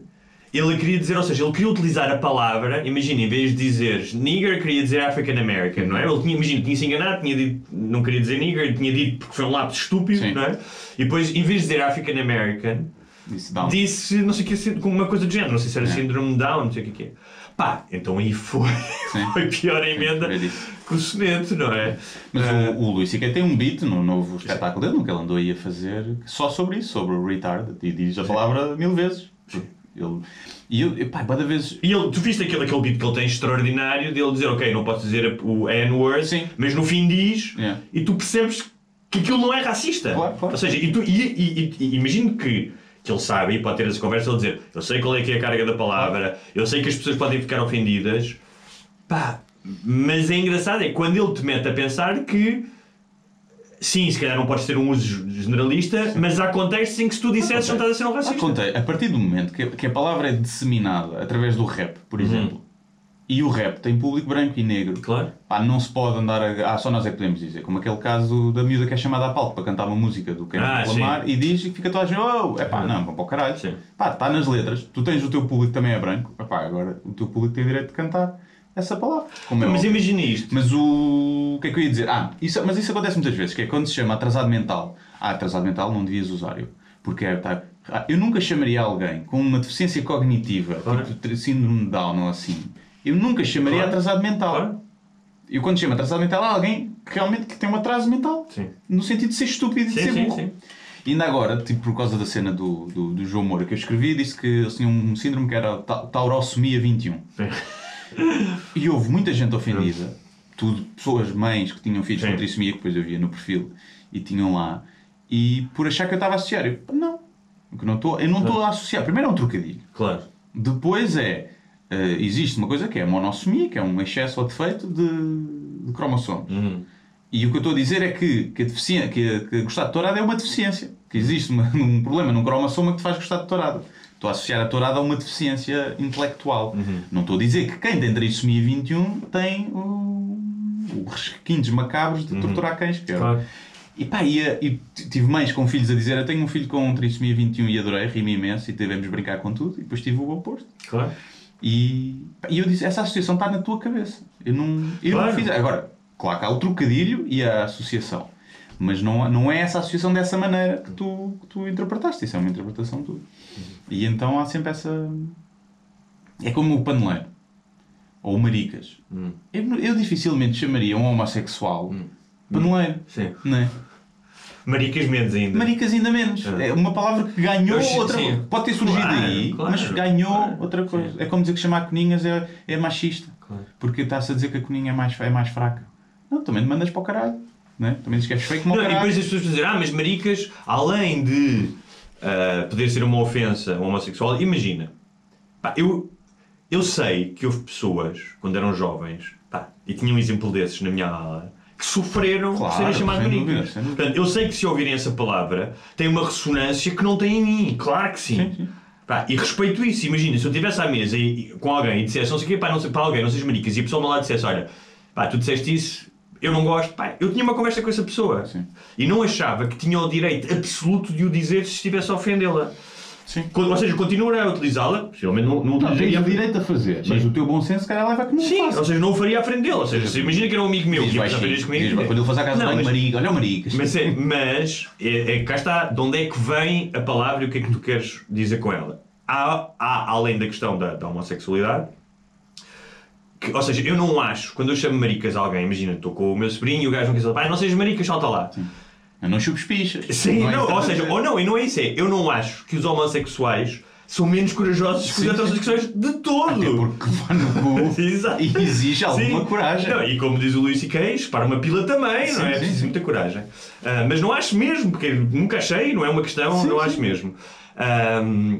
ele queria dizer, ou seja, ele queria utilizar a palavra, imagina, em vez de dizer nigger, queria dizer African American, não é? Ele tinha, imagina, tinha se enganado, tinha dito, não queria dizer nigger, tinha dito porque foi um lápis estúpido, Sim. não é? E depois, em vez de dizer African American, Disse Down. disse não sei o que, com uma coisa do género, não sei se era É. síndrome Down, não sei o que é. Pá, então aí foi, Sim. <laughs> foi pior a emenda É soneto, não é? Mas Ah, o, o Luís C.K. tem um beat no novo espetáculo dele, no que ele andou aí a fazer, só sobre isso, sobre o retard, e diz a palavra mil vezes. Ele, e eu, e pá, cada vez. E ele, tu viste aquele, aquele beat que ele tem extraordinário dele dizer, ok, não posso dizer o N-word, Sim. mas no fim diz, Yeah. e tu percebes que aquilo não é racista. Claro, claro. Ou seja, e tu, e, e, e- e imagino que, que ele sabe e pode ter essa conversa ele dizer, eu sei qual é que é a carga da palavra, eu sei que as pessoas podem ficar ofendidas, pá, mas é engraçado, é quando ele te mete a pensar que Sim, se calhar não podes ter um uso generalista, mas há contextos em que se tu dissesses não estás a ser um racista. Acontece, a partir do momento que, que a palavra é disseminada através do rap, por Uhum. exemplo, e o rap tem público branco e negro, Claro. pá, não se pode andar a. Ah, só nós é que podemos dizer. Como aquele caso da miúda que é chamada a palco para cantar uma música do Kendrick Ah, Lamar e diz e fica toda a gente, oh, é pá, não, vão para o caralho. Sim. Pá, está nas letras, tu tens o teu público também é branco, Epá, agora o teu público tem o direito de cantar essa palavra. Como é Mas óbvio. imagina isto. Mas o... o que é que eu ia dizer? Ah, isso, mas isso acontece muitas vezes, que é quando se chama atrasado mental. Ah, atrasado mental não devias usar eu. Porque é, tá, ah, eu nunca chamaria alguém com uma deficiência cognitiva, Claro. tipo síndrome de Down ou assim, eu nunca chamaria Claro. atrasado mental. Claro. Eu quando chamo atrasado mental é alguém que realmente que tem um atraso mental. Sim. No sentido de ser estúpido e de Sim, ser sim, burro. sim. E ainda agora, tipo, por causa da cena do, do, do João Moura que eu escrevi, disse que eles tinham um síndrome que era ta- taurosomia 21. E houve muita gente ofendida, tudo, pessoas, mães que tinham filhos Sim. com trissomia, que depois eu via no perfil, e tinham lá, e por achar que eu estava a associar. Eu, não, que não estou, eu não estou a associar. Primeiro é um trocadilho. Claro. Depois é, eh, existe uma coisa que é a monossomia, que é um excesso ou defeito de, de cromossomo. Uhum. E o que eu estou a dizer é que, que, a deficiência, que, a- que gostar de tourada é uma deficiência. Que existe uma- <laughs> um problema num cromossoma que te faz gostar de tourada. Estou a associar a tourada a uma deficiência intelectual. Uhum. Não estou a dizer que quem tem trissomia 21 tem o, o macabros de torturar cães. Claro. E pá, e, e t- tive mães com filhos a dizer: Eu tenho um filho com trissomia 21 e adorei, ri-me imenso e devemos brincar com tudo. E depois tive o oposto. Claro. E, pá, e eu disse: Essa associação está na tua cabeça. Eu não, eu Claro. não fiz. Agora, claro que há o trocadilho e a associação. Mas não, não é essa associação dessa maneira que tu, que tu interpretaste. Isso é uma interpretação tua. E então há sempre essa. É como o paneleiro. Ou o maricas. Hum. Eu, eu dificilmente chamaria um homossexual paneleiro. Sim. Não é? Maricas menos ainda. Maricas ainda menos. É. É uma palavra que ganhou outra sim. Pode ter surgido Claro, aí, claro, mas ganhou claro. outra coisa. Sim. É como dizer que chamar coninhas é, é machista. Porque está-se a dizer que a coninha é mais, é mais fraca. Não, também te mandas para o caralho. Né? Também dizes que és feio como Não, e depois as pessoas dizem, ah, mas maricas, além de ah, poder ser uma ofensa homossexual, imagina, pá, eu, eu sei que houve pessoas, quando eram jovens, pá, e tinha um exemplo desses na minha ala, que sofreram Claro, por serem chamados maricas. Portanto, eu sei que se ouvirem essa palavra, tem uma ressonância que não tem em mim. Claro que sim. Sim, sim. Pá, e respeito isso. Imagina, se eu estivesse à mesa e, e- com alguém e dissesse, não sei o quê, pá, não sei, para alguém, não sejas maricas, e a pessoa lado dissesse, olha, pá, tu disseste isso, eu não gosto, pá, eu tinha uma conversa com essa pessoa. Sim. E não achava que tinha o direito absoluto de o dizer se estivesse a ofendê-la. Sim. Ou seja, continuarei a utilizá-la, possivelmente não, não Não, o direito a fazer, mas o teu bom senso, se calhar, leva que não Sim, faça. ou seja, não o faria à frente dele. Ou seja, se imagina que era um amigo meu que ia fazer isto comigo. diz, quando ele fosse à casa Não, banho, mas- marica, olha o maricas. Mas, é, mas é, é, cá está, de onde é que vem a palavra e o que é que tu queres dizer com ela? Há, há além da questão da, da homossexualidade, que, ou seja, eu não acho, quando eu chamo maricas a alguém, imagina, estou com o meu sobrinho e o gajo não quer dizer, pai, não sejas maricas, salta lá. Eu não chupes pichas. Sim, é não, que ou seja, ou não, e não é isso, é, eu não acho que os homossexuais são menos corajosos que os Sim, heterossexuais de todo. Até porque levar no cu <laughs> e exige alguma Sim. coragem. Não, e como diz o Luís C.K., para uma pila também, Sim, não é? sim, Preciso sim. muita coragem. Ah, mas não acho mesmo, porque nunca achei, não é uma questão, Sim, não sim. acho mesmo. Ahm,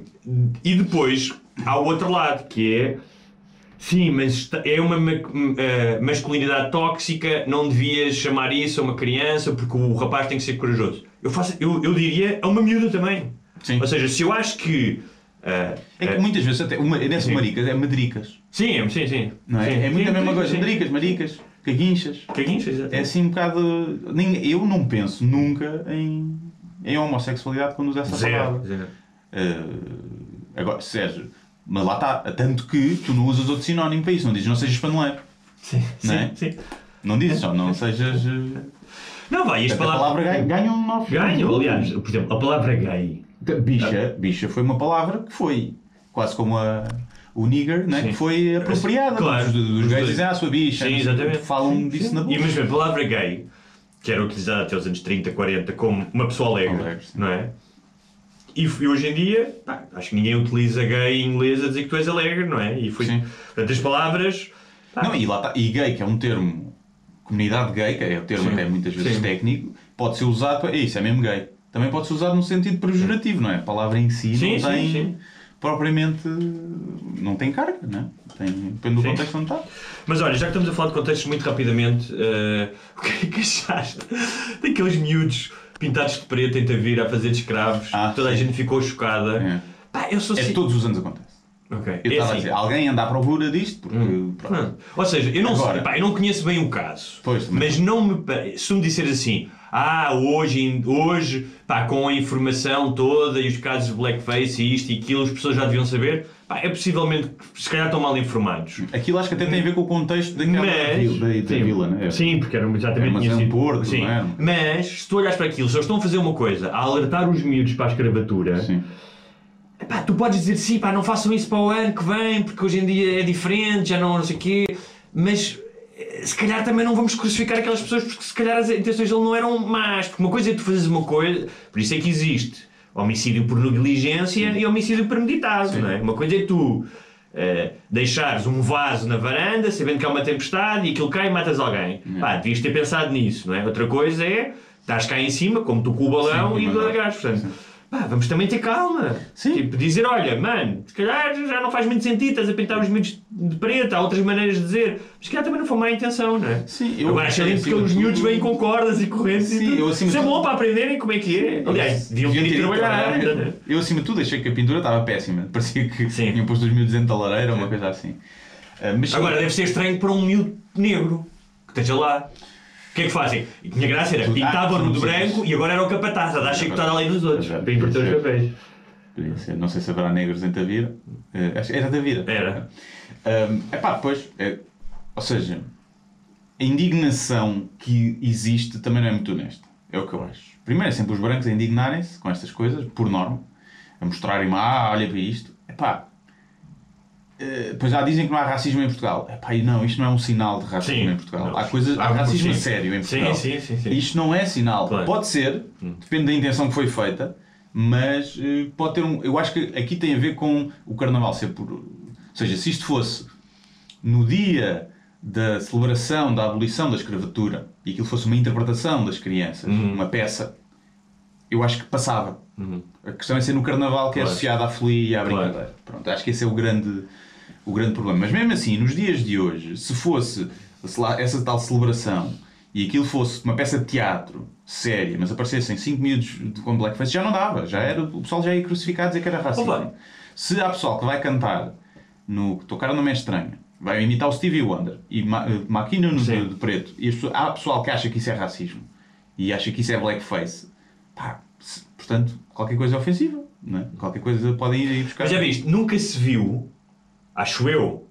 e depois há o outro lado, que é. Sim, mas é uma ma- masculinidade tóxica, não devias chamar isso a uma criança porque o rapaz tem que ser corajoso. Eu, faço, eu, eu diria a uma miúda também. Sim. Ou seja, se eu acho que. ah, É que ah, muitas vezes, até, uma, nessas Sim. maricas, é madricas. sim, é- sim, sim. Não é? Sim. é muito Sim, a mesma coisa. sim. Madricas, maricas, caguinchas. Caguinhos, exatamente. É assim um bocado. nem- Eu não penso nunca em, em homossexualidade quando uso essa Zero, palavra. zero. Eh, agora, Sérgio, mas lá está. Tanto que tu não usas outro sinónimo para isso. Não dizes não sejas paneleiro. Sim, Não sim, é? sim. Não dizes só, não sejas. eh, Não, vai, esta A palavra palavra. ganha, ganha um novo. Ganho, aliás, por exemplo, a palavra gay. Bicha, bicha foi uma palavra que foi quase como a, o nigger, né? Que foi apropriada. Claro. Os, gays dizem, ah, sua bicha. Sim, exatamente. Falam Sim, disso sim. na boca. E, mas a palavra gay, que era utilizada até os anos 30, 40, como uma pessoa alegre, Alegre, não é? E, e hoje em dia, pá, acho que ninguém utiliza gay em inglês a dizer que tu és alegre, não é? E foi. Sim. Portanto, as palavras. pá, Não, e, lá tá, e gay, que é um termo, comunidade gay, que é o termo Sim. até muitas vezes Sim. técnico, pode ser usado para. "É Isso é mesmo gay. Também pode ser usado num sentido pejorativo, não é? A palavra em si Sim, não sim, tem sim. propriamente. não tem carga, não é? Tem, depende do Sim. contexto onde está. Mas olha, já que estamos a falar de contextos muito rapidamente, eh, <laughs> o que é que achaste daqueles miúdos pintados de preto em Tavira a fazer de escravos? Ah, Toda a sim. gente ficou chocada. É. Pá, eu sou É si- todos os anos acontece. Ok. Eu É estava a assim. dizer, alguém anda à procura disto, porque. pronto. Hum. Ou seja, eu não, Agora- sei, pá, eu não conheço bem o caso, Pois, mas não me se me disseres assim, ah, hoje, hoje pá, com a informação toda e os casos de blackface e isto e aquilo, as pessoas já deviam saber, pá, é possivelmente que se calhar estão mal informados. Aquilo acho que até tem a ver com o contexto daquela Mas, vil- da, da sim, vila, não é? Sim, porque era exatamente É, mas é um porto, sim. não é? Mas se tu olhas para aquilo, se eles estão a fazer uma coisa, a alertar os miúdos para a escravatura, Sim. Epá, tu podes dizer sim, pá, não façam isso para o ano que vem, porque hoje em dia é diferente, já não, não sei o quê, mas eh, se calhar também não vamos crucificar aquelas pessoas porque se calhar as intenções dele não eram más, porque uma coisa é tu fazeres uma coisa, por isso é que existe homicídio por negligência e homicídio premeditado, não é? Uma coisa é tu eh, deixares um vaso na varanda, sabendo que há uma tempestade e aquilo cai e matas alguém. Pá, devias ter pensado nisso, não é? Outra coisa é estás cá em cima, como tu com o balão Sim, e largares, portanto. Pá, vamos também ter calma. Sim. Tipo, dizer, olha, mano, se calhar já não faz muito sentido, estás a pintar os miúdos de preto, há outras maneiras de dizer. Mas se calhar também não foi má intenção, não é? Sim, eu Agora, excelente acima porque os miúdos vêm com cordas e correntes Sim, e tudo. eu Isso é bom para aprenderem como é que é. Aliás, deviam ter ido trabalhar. é? <laughs> Eu, acima de tudo, achei que a pintura estava péssima. <laughs> Parecia que Sim. tinham posto os miúdos dentro da lareira ou uma coisa assim. Ah, mas Agora, deve ser estranho para um miúdo negro que esteja lá. O que é que fazem? E tinha graça, era pintavam-no de branco e agora era o capataz, a dar chicotada além dos outros. Para inverter os papéis. Não sei se haverá negros em Tavira. Que era Tavira. Era. É pá, pois. é- ou seja, a indignação que existe também não é muito honesta. É o que eu acho. Primeiro é sempre os brancos a indignarem-se com estas coisas, por norma, a mostrarem-me, ah, olha para isto. É pá. Pois já dizem que não há racismo em Portugal. Epá, não, isto não é um sinal de racismo Sim. em Portugal. Não. Há, coisas, há racismo sim. sério em Portugal. sim, sim, sim. Isto não é sinal. Claro. Pode ser, depende da intenção que foi feita, mas eh, pode ter um. Eu acho que aqui tem a ver com o carnaval ser por. Ou seja, se isto fosse no dia da celebração da abolição da escravatura e aquilo fosse uma interpretação das crianças, Uhum. uma peça, eu acho que passava. A questão é ser no carnaval que é Claro. associado à folia e à Claro. brincadeira. Pronto, acho que esse é o grande, o grande problema. Mas mesmo assim, nos dias de hoje, se fosse se lá- essa tal celebração e aquilo fosse uma peça de teatro séria, mas aparecessem 5 miúdos de- com blackface, já não dava. Já era, o pessoal já ia crucificar dizer que era racismo. Opa. Se há pessoal que vai cantar no Tocar não é estranho, vai imitar o Stevie Wonder e ma eh, maquina no de, de preto, e as pessoas- há pessoal que acha que isso é racismo e acha que isso é blackface, pá, se- portanto, qualquer coisa é ofensiva, não é? qualquer coisa podem ir buscar. Mas já viste, nunca se viu, acho eu,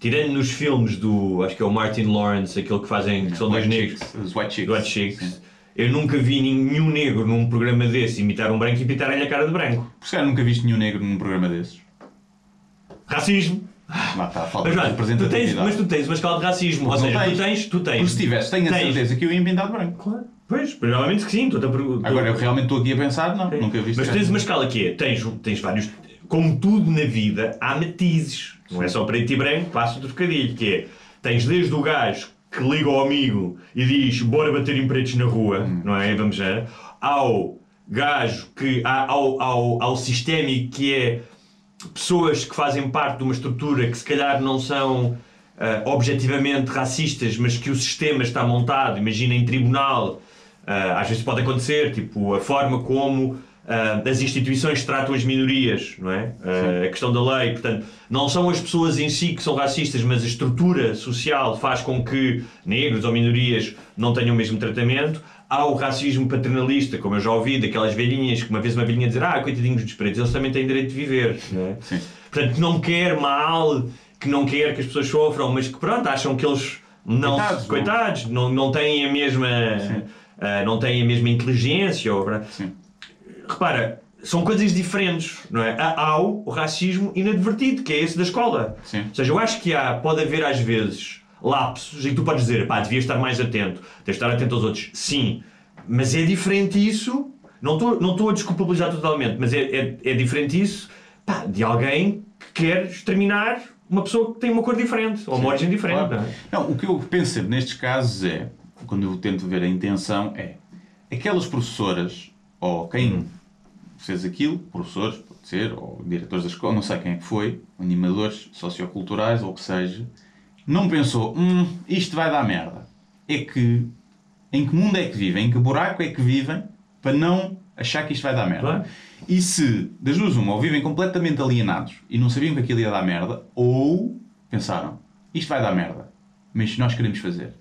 tirando nos filmes do, acho que é o Martin Lawrence, aquele que fazem, que são dois White negros, os White Chicks. Hot Chicks, Sim. eu nunca vi nenhum negro num programa desse imitar um branco e pintarem-lhe a cara de branco. Por se calhar nunca viste nenhum negro num programa desses. Racismo. Lá está, falta Mas, tu tens, mas tu tens uma escala de racismo, ou seja, tu tens. tens, tu tens. Porque se tivesse, tenho a tens- certeza que eu ia pintar de branco. Claro. Pois, provavelmente que sim, estou-te a perguntar. Agora, eu realmente estou aqui a pensar, não, nunca vi Mas tens uma escala que é, tens, tens vários, como tudo na vida, há matizes. Não é só preto e branco, passo do trocadilho, que é, tens desde o gajo que liga ao amigo e diz bora bater em pretos na rua, Hum. não é? Vamos já, ao gajo que, há- ao, ao, ao sistémico que é pessoas que fazem parte de uma estrutura que se calhar não são ah, objetivamente racistas, mas que o sistema está montado, imagina em tribunal, ah, às vezes pode acontecer, tipo a forma como ah, as instituições tratam as minorias, não é? Ah, a questão da lei, portanto, não são as pessoas em si que são racistas, mas a estrutura social faz com que negros ou minorias não tenham o mesmo tratamento. Há o racismo paternalista, como eu já ouvi, daquelas velhinhas que uma vez uma velhinha dizer ah, coitadinhos dos pretos, eles também têm direito de viver. Não é? Sim. Portanto, não quer mal, que não quer que as pessoas sofram, mas que pronto, acham que eles não Coitados, não? coitados, não, não têm a mesma ah, não têm a mesma inteligência. Ou. Repara, são coisas diferentes, não é? Há, o racismo inadvertido, que é esse da escola. Sim. Ou seja, eu acho que há, pode haver às vezes lapsos que tu podes dizer, pá, devia estar mais atento, tens de estar atento aos outros. Sim, mas é diferente isso. não estou não a desculpabilizar totalmente, mas é, é, é diferente isso pá, de alguém que quer exterminar uma pessoa que tem uma cor diferente ou uma origem diferente. Claro. não é? Não, o que eu penso nestes casos é, quando eu tento ver a intenção, é aquelas professoras ou quem fez aquilo, professores, pode ser, ou diretores da escola, não sei quem é que foi, animadores socioculturais ou o que seja, não pensou, hum, isto vai dar merda. É que em que mundo é que vivem, em que buraco é que vivem para não achar que isto vai dar merda. Claro. E se, das duas uma, ou vivem completamente alienados e não sabiam que aquilo ia dar merda, ou pensaram, isto vai dar merda, mas nós queremos fazer.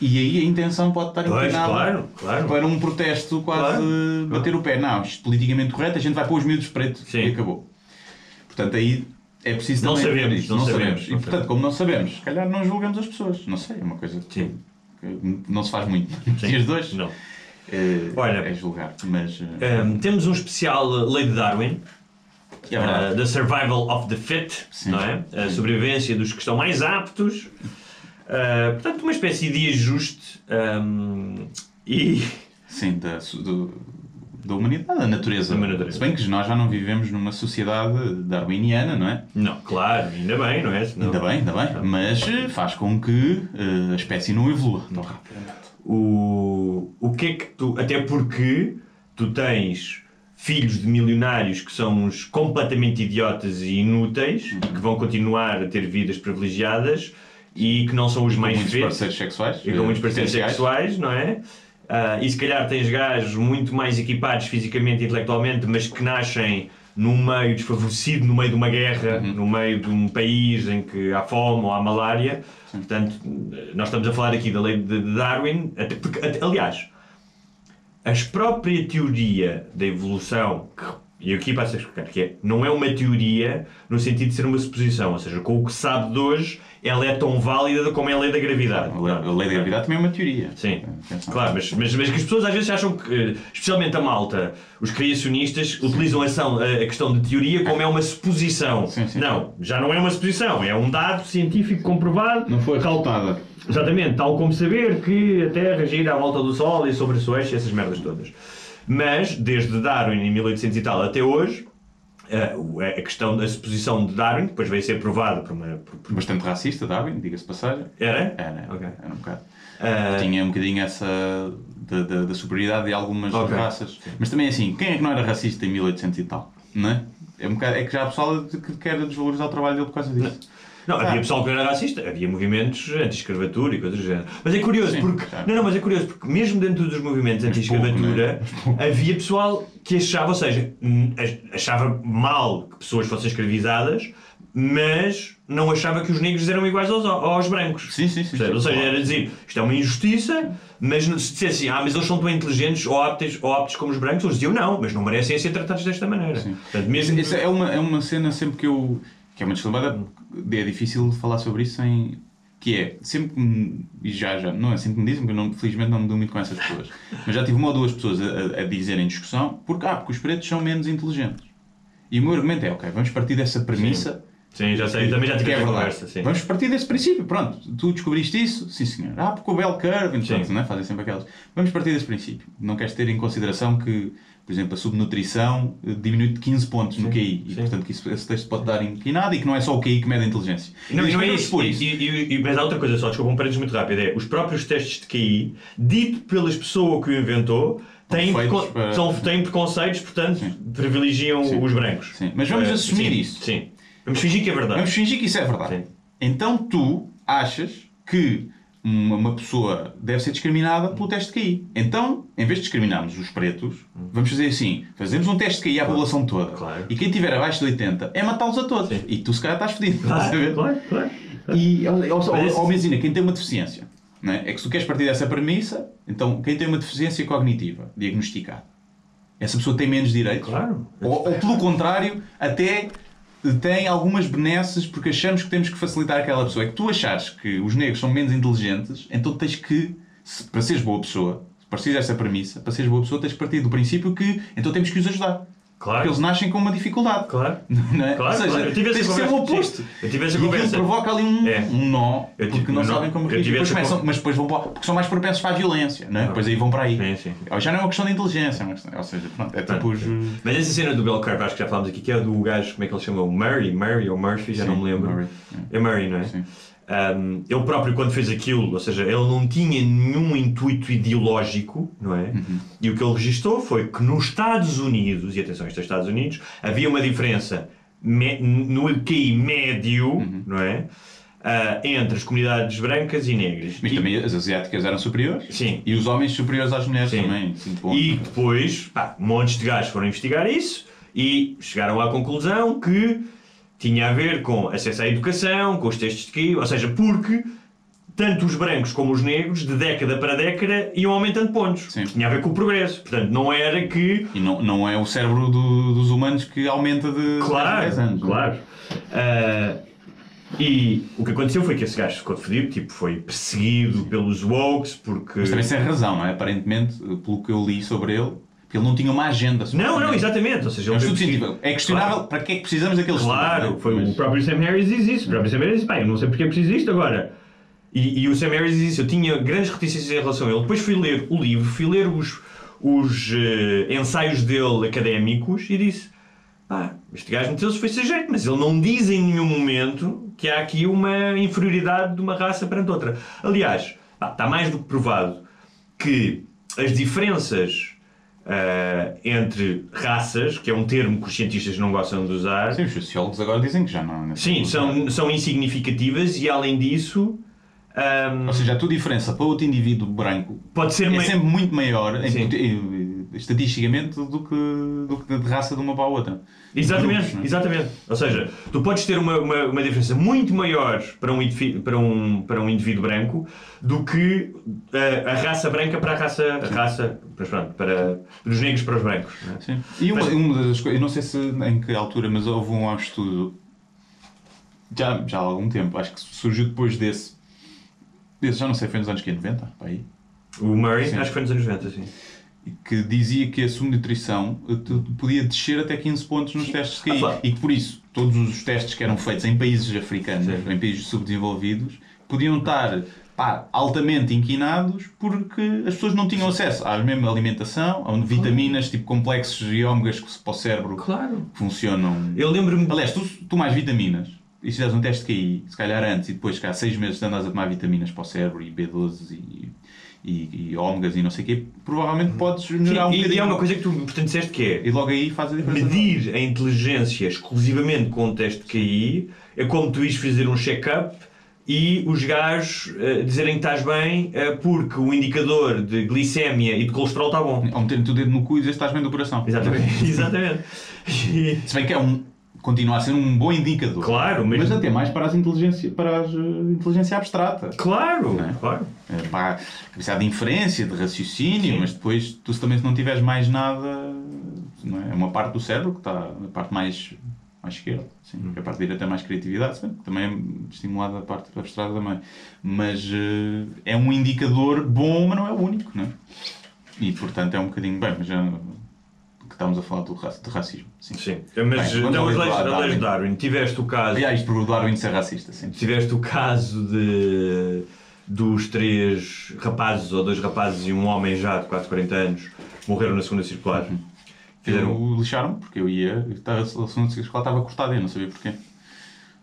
E aí a intenção pode estar Pois, inclinada claro, claro. para um protesto quase Claro. bater o pé. Não, isto politicamente correto, a gente vai pôr os miúdos pretos Sim. e acabou. Portanto, aí é preciso Não também sabemos, isso. não sabemos, E não portanto, sabemos. como não sabemos, se calhar não julgamos as pessoas. Não sei, é uma coisa que, Sim. não se faz muito. Sim. <laughs> E as dois Não. é, Olha. é julgar. Mas eh, Um, temos um especial uh, Lei de Darwin, é uh, The Survival of the Fit, Sim. não é? A sobrevivência dos que estão mais aptos. Uh, portanto, uma espécie de ajuste. um, e. Sim, da, do- da humanidade, da natureza. Da natureza. Se bem que nós já não vivemos numa sociedade darwiniana, não é? Não, claro, ainda bem, não é? Senão- Ainda bem, ainda bem. Mas eh, faz com que eh, a espécie não evolua tão rapidamente. O, o que é que tu. Até porque tu tens filhos de milionários que são uns completamente idiotas e inúteis e que vão continuar a ter vidas privilegiadas e que não são os mais muitos parceiros sexuais. e com muitos parceiros sexuais, não é? Ah, e se calhar tens gajos muito mais equipados fisicamente e intelectualmente, mas que nascem num meio desfavorecido, no meio de uma guerra, Uhum. no meio de um país em que há fome ou há malária. Portanto, nós estamos a falar aqui da lei de de Darwin, até porque, até- aliás, a própria teoria da evolução, que, e aqui passa a explicar, que é, não é uma teoria no sentido de ser uma suposição, ou seja, com o que sabe de hoje, ela é tão válida como é a lei da gravidade. A lei, a lei da gravidade também é uma teoria. Sim, Atenção. claro, mas, mas, mas que as pessoas às vezes acham que, eh, especialmente a malta, os criacionistas, utilizam a, ação- a questão de teoria como é uma suposição. Sim, sim. Não, já não é uma suposição, é um dado científico comprovado. Não foi refutada. Exatamente, tal como saber que a Terra gira à volta do Sol e sobre a sua eixo, essas merdas todas. Mas, desde Darwin em 1800 e tal até hoje, eh, o- a questão da suposição de Darwin, depois veio a ser provada por uma. por- Bastante racista, Darwin, diga-se passagem. Era? Era, Ok. era um bocado. Ah, Tinha um bocadinho essa da, da, da superioridade de algumas Ok. raças. Mas também assim, quem é que não era racista em 1800 e tal? Não é? É, um bocado, é que já há pessoal que quer desvalorizar o trabalho dele por causa disso. Não, Ah. havia pessoal que não era racista, havia movimentos anti-escravatura e coisas do género. Mas é curioso, Sim, porque. claro. Não, não, mas é curioso, porque mesmo dentro dos movimentos anti-escravatura, pouco, havia pessoal que achava, ou seja, hum, ach- achava mal que pessoas fossem escravizadas, mas não achava que os negros eram iguais aos, aos brancos. Sim, sim, sim. Ou sim, seja, claro. era dizer, isto é uma injustiça, mas se dissesse assim, ah, mas eles são tão inteligentes ou aptos, ou aptos como os brancos, eles diziam não, mas não merecem ser tratados desta maneira. Portanto, mesmo Isso é uma, é uma cena sempre que eu. Que é uma desculpada, é difícil falar sobre isso sem. que é, sempre que me, e já, já, não é sempre que me dizem, porque eu não, felizmente não me dou muito com essas pessoas, <laughs> mas já tive uma ou duas pessoas a, a, a dizer em discussão, porque, ah, porque os pretos são menos inteligentes. E o meu argumento é, ok, vamos partir dessa premissa. Sim, já sei, também já tive é essa conversa, sim. Vamos partir desse princípio, pronto. Tu descobriste isso? Sim, senhor. Ah, porque o bell curve, então, Sim. não é? fazem sempre aquelas. Vamos partir desse princípio. Não queres ter em consideração que, por exemplo, a subnutrição eh, diminui de 15 pontos no QI. E, sim. portanto, que isso, esse texto pode dar inclinado e que não é só o QI que mede a inteligência. Não, E não é isso. por E, e- e- mas há outra coisa só, desculpa, um parênteses muito rápido. É, os próprios testes de QI, dito pelas pessoas que o inventou, têm, preco- para- são, têm preconceitos, portanto, Sim. privilegiam Sim. os brancos. Sim. Mas vamos Eh, assumir sim, isso. Sim. Vamos fingir que é verdade. Vamos fingir que isso é verdade. Sim. Então tu achas que uma, uma pessoa deve ser discriminada pelo teste de QI. Então, em vez de discriminarmos os pretos, vamos fazer assim: fazemos um teste de QI à população toda. Claro. E quem tiver abaixo de 80 é matá-los a todos. Sim. E tu se calhar estás fedido. ver? Claro, claro. E ou, ou imagina, quem tem uma deficiência, não é? é que se tu queres partir dessa premissa, então quem tem uma deficiência cognitiva diagnosticada, essa pessoa tem menos direitos. Claro. Ou, ou pelo contrário, até tem algumas benesses porque achamos que temos que facilitar aquela pessoa. É que tu achares que os negros são menos inteligentes, então tens que, se- para seres boa pessoa, se partir dessa premissa, para seres boa pessoa, tens que partir do princípio que então temos que os ajudar. Claro. Porque eles nascem com uma dificuldade. Claro. <laughs> Não é? Claro, Ou seja, claro. Eu tive essa tens ser o oposto. sim. Eu tive essa e aquilo conversa. provoca ali um, É. um nó, tive- porque não não- sabem como reagir. Depois começam, mas depois vão para, porque são mais propensos para a violência, não é? Depois aí vão para aí. Sim, sim. Já não é uma questão de inteligência, é questão- ou seja, pronto, é tipo os... Mas essa cena do Curve, acho que já falámos aqui, que é do gajo, como é que ele chama? O Murray? Murray ou Murphy? Já não me lembro. Murray, É Murray, não é? Sim. Um, ele próprio, quando fez aquilo, ou seja, ele não tinha nenhum intuito ideológico, não é? Uhum. E o que ele registou foi que nos Estados Unidos, e atenção, isto é Estados Unidos, havia uma diferença me- no QI médio, Uhum. não é? Ah, entre as comunidades brancas e negras. Mas E- também as asiáticas eram superiores. Sim. E os homens superiores às mulheres Sim. também. pontos. E depois, pá, montes de gajos foram investigar isso e chegaram à conclusão que tinha a ver com acesso à educação, com os testes de QI, ou seja, porque tanto os brancos como os negros, de década para década, iam aumentando pontos. Sim. Tinha a ver com o progresso. Portanto, não era que. E não, não é o cérebro do- dos humanos que aumenta de Claro, 10 anos. é? claro. Ah, e o que aconteceu foi que esse gajo ficou fedido, tipo, foi perseguido pelos wokes porque. Mas também sem razão, não é? Aparentemente, pelo que eu li sobre ele, que ele não tinha uma agenda. Não, não, exatamente. Ou seja, É um estudo científico. É questionável para que é que precisamos daquele estudo. Claro, é? foi Mas- o próprio Sam Harris diz isso. O próprio Sam Harris diz, bem, eu não sei porque é preciso isto agora. E, e o Sam Harris diz isso. Eu tinha grandes reticências em relação a ele. Depois fui ler o livro, fui ler os, os eh, ensaios dele académicos e disse: pá, este gajo meteu-se foi sem jeito, mas ele não diz em nenhum momento que há aqui uma inferioridade de uma raça perante outra. Aliás, pá, está mais do que provado que as diferenças ah, entre raças, que é um termo que os cientistas não gostam de usar, Sim, os sociólogos agora dizem que já não. Sim, são, são insignificativas e além disso ahm, Ou seja, a tua diferença para outro indivíduo branco pode ser é sempre muito maior em estatisticamente do que, do que de raça de uma para a outra. Exatamente, Grupos, é? exatamente. Ou seja, tu podes ter uma, uma, uma diferença muito maior para um, para um, para um indivíduo branco do que a, a raça branca para a raça, a raça mas pronto, para dos negros para os brancos. é? Sim. E uma, Mas- uma das coisas, eu não sei se em que altura, mas houve um estudo já, já há algum tempo, acho que surgiu depois desse. Desse, já não sei, foi nos anos que 90, para aí. O Murray, Sim. acho que foi nos anos 90, sim. Que dizia que a subnutrição eh, podia descer até 15 pontos nos testes de QI Ah, claro. e que por isso todos os testes que eram feitos em países africanos, em países subdesenvolvidos, podiam estar pá, altamente inquinados porque as pessoas não tinham acesso à mesma alimentação, a vitaminas tipo complexos e ômegas que para o cérebro Claro. funcionam. Eu lembro-me. Aliás, tu, mais vitaminas e se fizeres um teste de QI, se calhar antes e depois, calhar, seis meses andas a tomar vitaminas para o cérebro e B12 e, e, e ômegas e não sei o quê, provavelmente podes melhorar um e, bocadinho. e há uma coisa que tu, portanto, disseste que é E logo aí faz a diferença. medir a inteligência exclusivamente com o teste de QI é como tu ires fazer um check-up e os gajos eh, dizerem que estás bem eh, porque o indicador de glicémia e de colesterol está bom. Ou meter-te o dedo no cu e dizer que estás bem do coração. Exatamente. <laughs> Exatamente. Se bem que é um, continua a ser um bom indicador. Claro, mas- mas até mais para as inteligência, para as, eh, inteligência abstrata. Claro, é? claro. É, para a capacidade de inferência, de raciocínio, Sim. mas depois tu também se não tiveres mais nada, não é? É uma parte do cérebro que está a parte mais, mais esquerda, sim, Hum. é a parte direita é mais criatividade, que também é estimulada a parte abstrata também. Mas eh, é um indicador bom, mas não é o único, não é? E portanto é um bocadinho bem, mas já que estamos a falar do, raci- de racismo. Sim. Sim. Mas Bem, então, as leis, as leis de Darwin. Darwin. Tiveste o caso. Aliás, por Darwin ser racista, sim. Tiveste o caso de dos três rapazes, ou dois rapazes e um homem já de quase 40 anos, morreram na segunda circular. Fizeram. Eu lixaram porque eu ia, estava, a segunda escola estava cortada, eu não sabia porquê.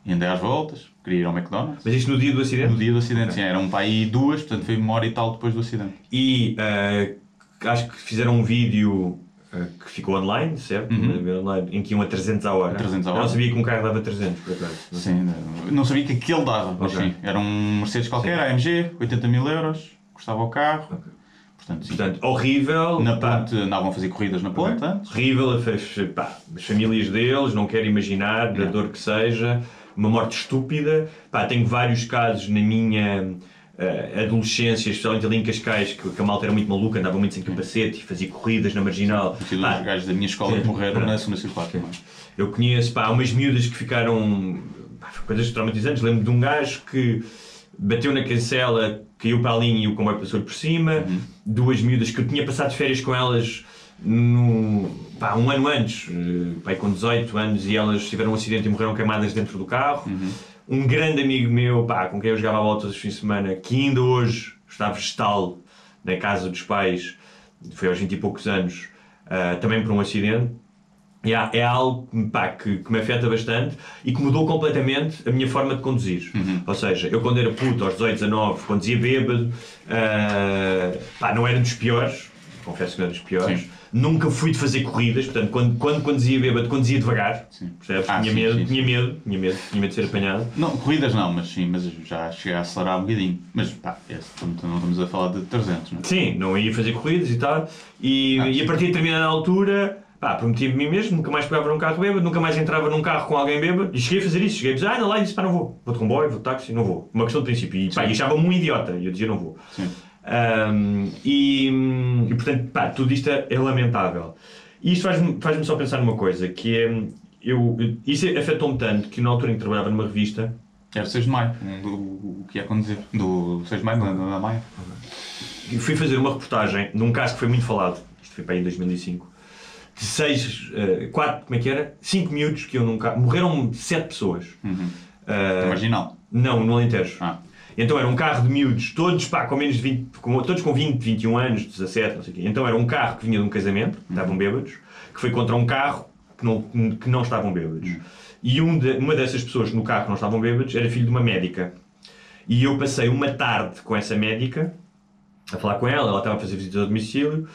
E andei às voltas, queria ir ao McDonald's. Mas isto no dia do acidente? No dia do acidente, Ok. sim, eram para aí duas, portanto foi uma hora e tal depois do acidente. E eh, acho que fizeram um vídeo que ficou online, certo? Uhum. Online, em que iam a 300 a hora. 300 a Eu hora. não sabia que um carro dava 300, por acaso. Sim, não sabia que aquele dava, mas Ok. sim. Era um Mercedes qualquer, AMG, 80 mil euros, custava o carro. Portanto, sim. Portanto, horrível. Na ponte, andavam a fazer corridas na ponte Ok. antes. Horrível, pá, as famílias deles, não quero imaginar, da dor que seja, uma morte estúpida. Pá, tenho vários casos na minha eh, adolescência, especialmente ali em Cascais, que, que a malta era muito maluca, andava muito sem capacete e fazia corridas na marginal. Dois gajos da minha escola Sim. morreram na segunda circular também. eu conheço pá, umas miúdas que ficaram pá, coisas traumatizantes. Lembro de um gajo que bateu na cancela, caiu para a linha e o comboio passou por cima. Uhum. Duas miúdas que eu tinha passado férias com elas no, pá, um ano antes, eh, pá, com 18 anos, e elas tiveram um acidente e morreram queimadas dentro do carro. Um grande amigo meu, pá, com quem eu jogava a bola todos os fins de semana, que ainda hoje está vegetal na casa dos pais, foi aos 20 e poucos anos, ah, também por um acidente. Há- é algo pá, que, que me afeta bastante e que mudou completamente a minha forma de conduzir. Ou seja, eu quando era puto, aos 18, 19, conduzia bêbado, ah, pá, não era dos piores, confesso que não era dos piores. Sim. Nunca fui de fazer corridas, portanto, quando, quando conduzia bêbado, conduzia devagar. Sim. Percebes? Ah, tinha, sim, medo, sim, tinha medo, tinha medo, tinha medo de ser apanhado. Não, corridas não, mas sim, mas já cheguei a acelerar um bocadinho. Mas pá, esse, não estamos a falar de 300, não é? Sim, não ia fazer corridas e tal. E, Ah, e a partir de determinada altura, pá, prometi-me a mim mesmo, nunca mais pegava num carro bêbado, nunca mais entrava num carro com alguém bêbado. E cheguei a fazer isso. Cheguei a dizer, ah, não lá, e disse, pá, não vou. Vou de comboio, vou de táxi, não vou. Uma questão de princípio. E, pá, achava-me um idiota. E eu dizia, não vou. Sim. Ahm, e, e, portanto, pá, tudo isto é é lamentável. E isto faz-me faz só pensar numa coisa, que é, eu, isso afetou-me tanto que na altura em que trabalhava numa revista, Era 6 de maio, um do, o que ia conduzir. Do 6 de maio, da, da Maia. E fui fazer uma reportagem num caso que foi muito falado, isto foi para aí em 2005, de seis, eh, quatro, como é que era? Cinco miúdos que num carro, morreram sete pessoas. Eh, Marginal. não, no Alentejo. Ah. Então era um carro de miúdos, todos pá, com menos de 20, com- todos com 20, 21 anos, 17, não sei o quê. Então era um carro que vinha de um casamento, estavam bêbados, que foi contra um carro que não, que não estavam bêbados. E um de- uma dessas pessoas no carro que não estavam bêbados era filho de uma médica. E eu passei uma tarde com essa médica, a falar com ela, ela estava a fazer visitas ao domicílio.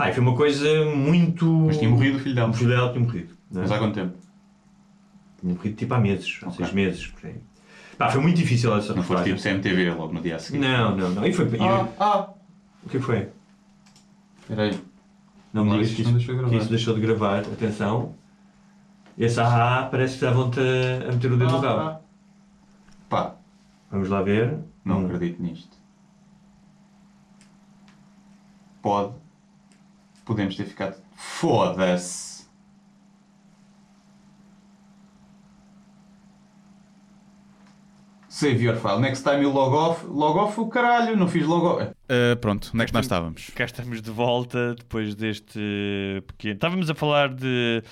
E foi uma coisa muito. Mas tinha morrido o filho dela. O filho dela tinha morrido. é? Mas há quanto tempo? Tinha morrido tipo há meses, há Ok. seis meses. Por aí. Pá, foi muito difícil essa Não foi reportagem. tipo CMTV logo no dia a seguir. Não, não, não. E foi. e- Ah, ah! O que foi? Espera aí. Não me digas isso que, não isso, deixou de que gravar. isso deixou de gravar. Atenção. Esse ah parece que estavam-te a meter o dedo no rabo. Ah, Pá, Vamos lá ver. não Hum. acredito nisto. Pode. Podemos ter ficado. Foda-se! Save your file. Next time you log off. Log off o caralho, não fiz log off. pronto, onde é que nós estávamos? Cá estamos de volta depois deste pequeno. Estávamos a falar de,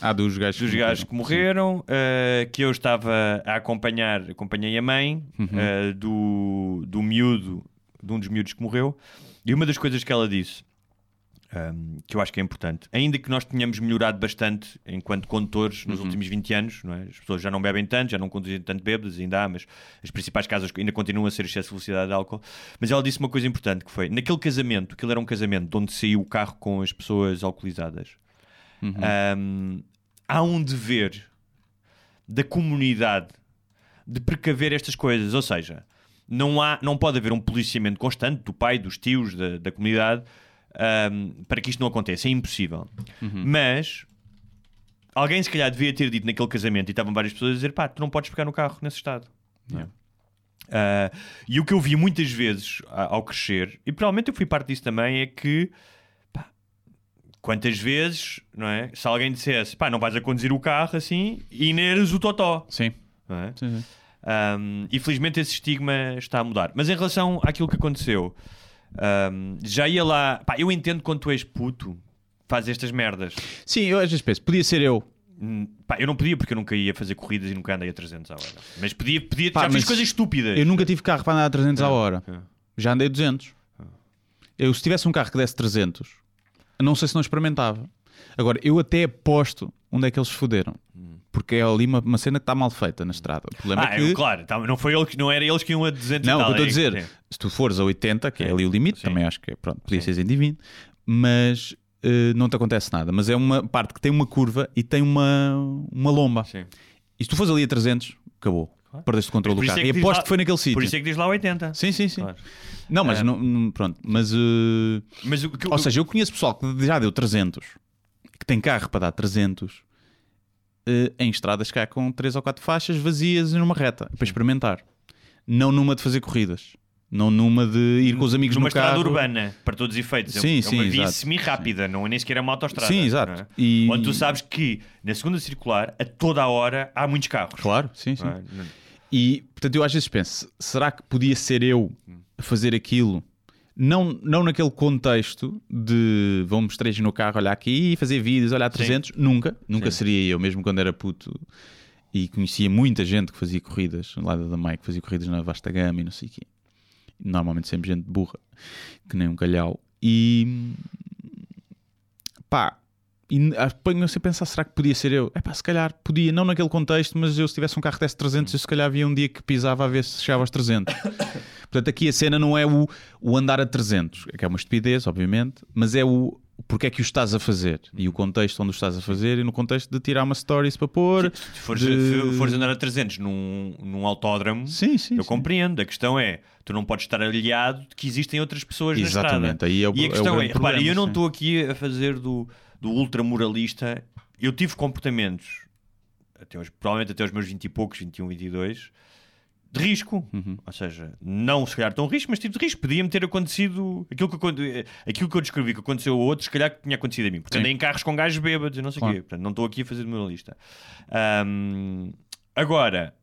Ah, dos gajos dos gajos que morreram, eh, que eu estava a acompanhar, acompanhei a mãe Uhum. eh, do, do miúdo, de um dos miúdos que morreu, e uma das coisas que ela disse, ehm, que eu acho que é importante, ainda que nós tenhamos melhorado bastante enquanto condutores Uhum. nos últimos 20 anos, é? as pessoas já não bebem tanto, já não conduzem tanto bêbadas, ainda há, mas as principais causas ainda continuam a ser excesso de velocidade de álcool. Mas ela disse uma coisa importante que foi, naquele casamento, aquilo era um casamento de onde saiu o carro com as pessoas alcoolizadas, Ahm, há um dever da comunidade de precaver estas coisas, ou seja, não, há, não pode haver um policiamento constante do pai, dos tios, da, da comunidade ahm, para que isto não aconteça, é impossível. Mas alguém se calhar devia ter dito naquele casamento e estavam várias pessoas a dizer pá, tu não podes pegar no carro nesse estado. Ah, e o que eu vi muitas vezes ao crescer, e provavelmente eu fui parte disso também, é que pá, quantas vezes, não é? Se alguém dissesse pá, não vais a conduzir o carro assim e nem o totó, Sim. não é? Sim, sim. Um, e felizmente esse estigma está a mudar. Mas em relação àquilo que aconteceu, um, já ia lá. Pá, eu entendo quando tu és puto, faz estas merdas. Sim, eu às vezes penso, podia ser eu. Hum, Pá, eu não podia porque eu nunca ia fazer corridas e nunca andei a 300 à hora. Mas podia, podia Pá, já fiz mas coisas estúpidas. Eu nunca tive carro para andar a 300 a hora. é. Já andei 200. Eu, se tivesse um carro que desse 300, não sei se não experimentava. Agora, eu até aposto onde é que eles se foderam. Porque é ali uma, uma cena que está mal feita na estrada. O problema Ah, é que. claro, tá, não, foi ele, que- não era eles que iam a 200 Não, o que eu estou a é- dizer, sim. se tu fores a 80, que é ali o limite, Sim. também acho que é, pronto, podia Sim. ser 120, mas eh, não te acontece nada. Mas é uma parte que tem uma curva e tem uma, uma lomba. Sim. E se tu fores ali a 300, acabou. Perdeste o controle Por do carro. é e aposto lá- que foi naquele Por sítio. isso é que diz lá 80. Sim, sim, sim. Claro. Não, mas É. não, pronto, mas eh, Mas o que ou seja, eu conheço pessoal que já deu 300, que tem carro para dar 300 eh, em estradas cá com 3 ou 4 faixas vazias e numa reta para experimentar. Não numa de fazer corridas, não numa de ir com os amigos numa no estrada carro. urbana, para todos os efeitos. É- Sim, é sim, uma via exato. semi-rápida, não é nem sequer é uma autostrada. Sim, exato. não é? E- Onde tu sabes que na segunda circular, a toda a hora, há muitos carros. Claro, sim, sim. é? E portanto, eu às vezes penso: será que podia ser eu a fazer aquilo Não, não naquele contexto de vamos três no carro, olhar aqui e fazer vídeos, olhar 300. Nunca, nunca Sim. seria eu, mesmo quando era puto e conhecia muita gente que fazia corridas, lá da Mike, que fazia corridas na vasta gama e não sei o quê. Normalmente sempre gente burra, que nem um calhau. E pá, e ah, ponho-se a pensar, será que podia ser eu? É pá, se calhar podia, não naquele contexto, mas eu se tivesse um carro desse 300, eu se calhar havia um dia que pisava a ver se chegava aos 300. <coughs> Portanto, aqui a cena não é o, o andar a 300, que é uma estupidez, obviamente, mas é o porque é que o estás a fazer e o contexto onde o estás a fazer e no contexto de tirar uma stories para pôr. Se fores, de- se fores andar a 300 num, num autódromo, Sim, sim. eu sim. compreendo. A questão é, tu não podes estar aliado de que existem outras pessoas na Exatamente, estrada. aí é o- e é a o questão é, grande repara, problema, eu não estou aqui a fazer do, do ultramoralista. Eu tive comportamentos, até os, provavelmente até os meus 20 e poucos, 21, 22, de risco. Uhum. Ou seja, não se calhar tão risco, mas tipo de risco. Podia-me ter acontecido aquilo que, aquilo que eu descrevi que aconteceu a outros, se calhar que tinha acontecido a mim. Porque Sim. andei em carros com gajos bêbados e não sei o Claro. quê. Portanto, não estou aqui a fazer de moralista. Ahm, agora,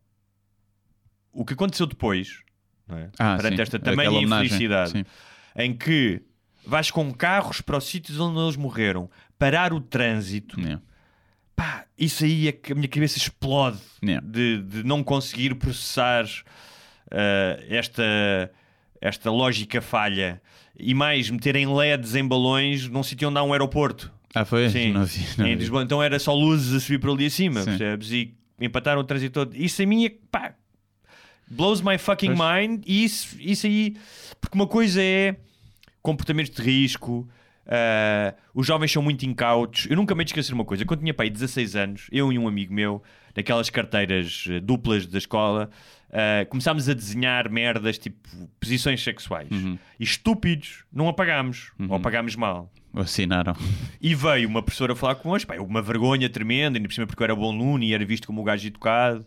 o que aconteceu depois, não é? Ah, perante sim, esta tamanha infelicidade, sim. em que vais com carros para os sítios onde eles morreram, parar o trânsito, Yeah. pá, isso aí é que a minha cabeça explode Yeah. de, de não conseguir processar ah, esta, esta lógica falha. E mais, meterem LEDs em balões num sítio onde há um aeroporto. Ah, foi? Sim, Não vi, não vi. Lisboa. Então era só luzes a subir por ali acima, Sim. percebes? E empataram o trânsito todo. Isso a mim é, pá, blows my fucking mind. E isso, isso aí, porque uma coisa é comportamentos de risco. Ah, os jovens são muito incautos. Eu nunca me esqueci de uma coisa. Quando tinha pai 16 anos, eu e um amigo meu, daquelas carteiras eh, duplas da escola, ah, começámos a desenhar merdas tipo posições sexuais. E estúpidos, não apagámos. Ou apagámos mal. Assinaram. E veio uma professora falar connosco, pá, uma vergonha tremenda, ainda por cima porque eu era bom aluno e era visto como o gajo educado.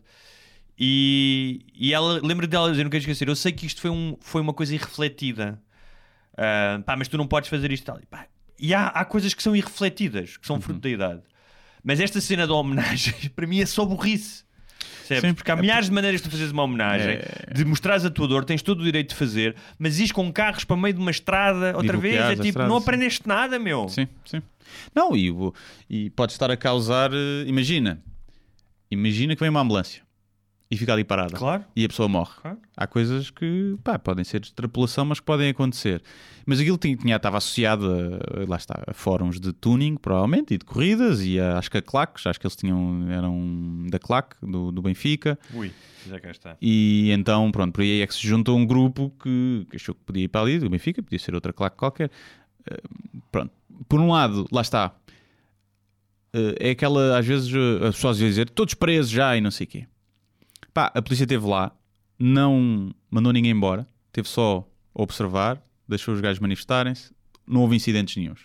E, e ela, lembro dela dizer, não quero esquecer, eu sei que isto foi, um, foi uma coisa irrefletida. Ah, pá, mas tu não podes fazer isto e tal. E, pá, e há, há coisas que são irrefletidas, que são fruto da idade. Mas esta cena da homenagem, <laughs> para mim, é só burrice. Sim. Porque há milhares de maneiras de fazeres uma homenagem, É. de mostrares a tua dor, tens todo o direito de fazer, mas ires com carros para meio de uma estrada outra vez, é tipo, estrada, não sim. aprendeste nada, meu. Sim, sim. Não, e, e pode estar a causar. eh, Imagina, imagina que vem uma ambulância e fica ali parada Claro. e a pessoa morre. Claro. Há coisas que pá, podem ser de extrapolação, mas que podem acontecer. Mas aquilo tinha, tinha- estava associado a, lá está, a fóruns de tuning, provavelmente, e de corridas, e a, acho que a claques, acho que eles tinham, eram da claque, do, do Benfica. Ui, já cá está. E então, pronto, por aí é que se juntou um grupo que, que achou que podia ir para ali, do Benfica, podia ser outra claque qualquer. Eh, pronto, por um lado, lá está, Eh, é aquela, às vezes, eh, as pessoas iam dizer todos presos já e não sei o quê. Pá, a polícia esteve lá, não mandou ninguém embora, teve só a observar, deixou os gajos manifestarem-se, não houve incidentes nenhuns.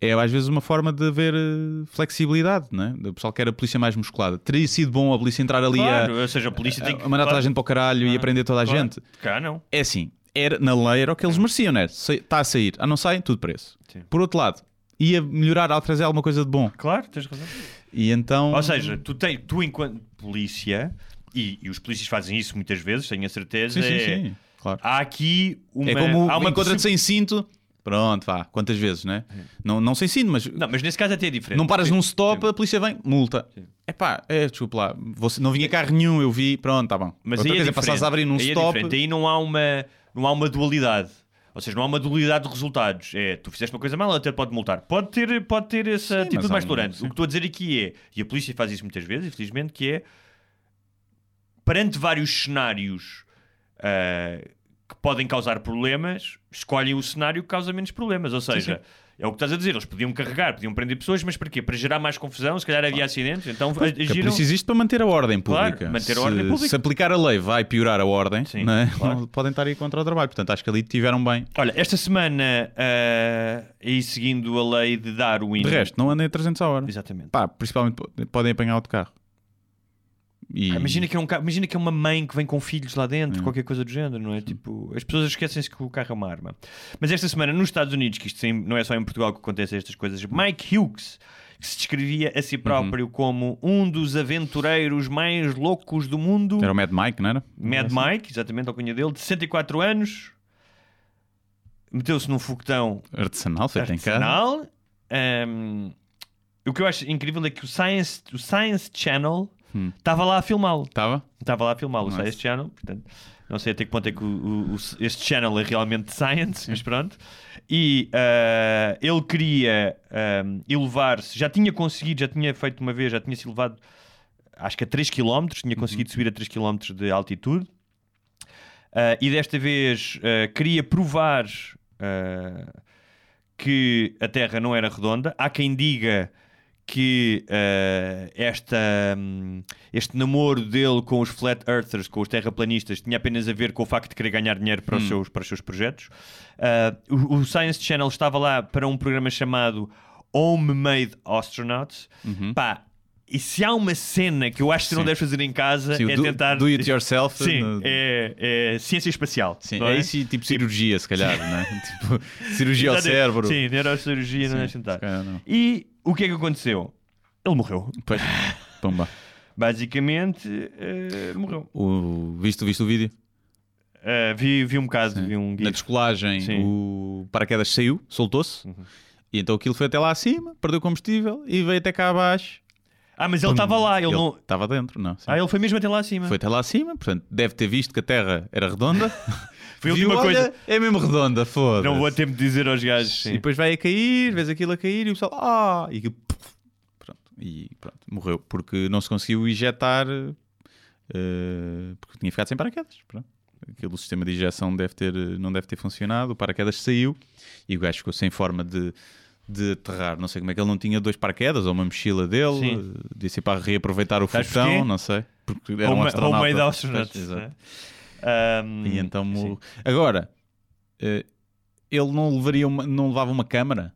É às vezes uma forma de haver eh, flexibilidade, né? O pessoal quer a polícia mais musculada. Teria sido bom a polícia entrar ali a, Claro, ou seja, a polícia tem a, que a mandar toda a claro, gente para o caralho e Ah, aprender toda a claro. gente. Cá não. É assim, era, na lei era o que eles mereciam, né? Está a sair. Ah, não saem? Tudo preço. Sim. Por outro lado, ia melhorar ao trazer alguma coisa de bom. Claro, tens razão. E então. Ou seja, tu, tem, tu enquanto polícia, e, e os polícias fazem isso muitas vezes, tenho a certeza, sim, sim, é- sim. Claro. há aqui uma. é como há uma encontra-te impossi- sem cinto. Pronto, vá. Quantas vezes, né? Não, não sem cinto, mas. Não, mas nesse caso até é diferente. Não paras Sim, num stop, sim. a polícia vem, multa. É pá, é, desculpa lá, você, não vinha carro nenhum, eu vi, pronto, tá bom. Mas Outra aí é coisa é passares a abrir num aí é stop. diferente. Aí não há uma, não há uma dualidade. Ou seja, não há uma dualidade de resultados. É, tu fizeste uma coisa mal, ela até pode multar. Pode ter, pode ter essa Sim, atitude mais um- tolerante. sim. O que estou a dizer aqui é, e a polícia faz isso muitas vezes, infelizmente, que é perante vários cenários ah, que podem causar problemas, escolhem o cenário que causa menos problemas. Ou seja, é o que estás a dizer, eles podiam carregar, podiam prender pessoas, mas para quê? Para gerar mais confusão, se calhar havia acidentes, então Que a agiram. polícia existe para manter a ordem Claro, pública. manter a se, ordem pública. se aplicar a lei vai piorar a ordem, Sim, não é? claro. Podem estar aí contra o trabalho. Portanto, acho que ali tiveram bem. Olha, esta semana, e seguindo a lei de Darwin. De resto, não andem a 300 a hora. Exatamente. Pá, principalmente po- podem apanhar outro carro. E... Ah, imagina, que é um imagina que é uma mãe que vem com filhos lá dentro, qualquer coisa do género, não é? Tipo, as pessoas esquecem-se que o carro é uma arma. Mas esta semana, nos Estados Unidos, que isto sim- não é só em Portugal que acontecem estas coisas, Mike Hughes, que se descrevia a si próprio como um dos aventureiros mais loucos do mundo, Era o Mad Mike, não era? Mad Mike, exatamente a cunha dele, de 64 anos, meteu-se num foguetão Artesanal, feito em casa. artesanal. O que eu acho incrível é que o Science, o Science Channel Hum. estava lá a filmá-lo. Estava? Estava lá a filmá-lo, o Nice. Science Channel. Portanto, não sei até que ponto é que o- o- o- este channel é realmente science, mas pronto. E ah, ele queria ahm, elevar-se, já tinha conseguido, já tinha feito uma vez, já tinha se elevado acho que a 3 km, tinha conseguido subir a 3 km de altitude. Ah, e desta vez ah, queria provar ah, que a Terra não era redonda. Há quem diga que ah, esta, hum, este namoro dele com os flat earthers, com os terraplanistas, tinha apenas a ver com o facto de querer ganhar dinheiro para, os, seus, para os seus projetos. Ah, o, o Science Channel estava lá para um programa chamado Homemade Astronauts. Pá, e se há uma cena que eu acho que não Sim. deves fazer em casa Sim, é do, tentar. do it yourself. Sim, no- é, é ciência espacial. Sim, não é isso e tipo cirurgia, se calhar, <laughs> não é? tipo, cirurgia ao Exatamente. cérebro. Sim, neurocirurgia, não Sim, é tentar. não. E o que é que aconteceu? Ele morreu. Pois, pumba. Basicamente, eh, morreu. O, viste, viste o vídeo? Eh, vi, vi um bocado, vi um Na descolagem, Sim. o paraquedas saiu, soltou-se. E então aquilo foi até lá acima, perdeu combustível e veio até cá abaixo. Ah, mas ele estava lá, ele, não. Estava dentro, não. sim. Ah, ele foi mesmo até lá acima. Foi até lá acima, portanto, deve ter visto que a Terra era redonda. <laughs> Foi a última coisa. É mesmo redonda, foda-se. Não vou a tempo de dizer aos gajos. E Sim. depois vai a cair, vês aquilo a cair e o pessoal, ah, e aquilo, pronto, e pronto, morreu, porque não se conseguiu injetar, eh, porque tinha ficado sem paraquedas, pronto. Aquilo, o sistema de injeção deve ter, não deve ter funcionado, o paraquedas saiu e o gajo ficou sem forma de, de aterrar. Não sei como é que ele não tinha dois paraquedas ou uma mochila dele, Sim. disse para reaproveitar o Sabes porquê? não sei, porque era um Home- astronauta. Homemade astronauts. Pois, exato. né? Ahm, E então, sim. agora, eh, ele não levaria uma, não levava uma câmara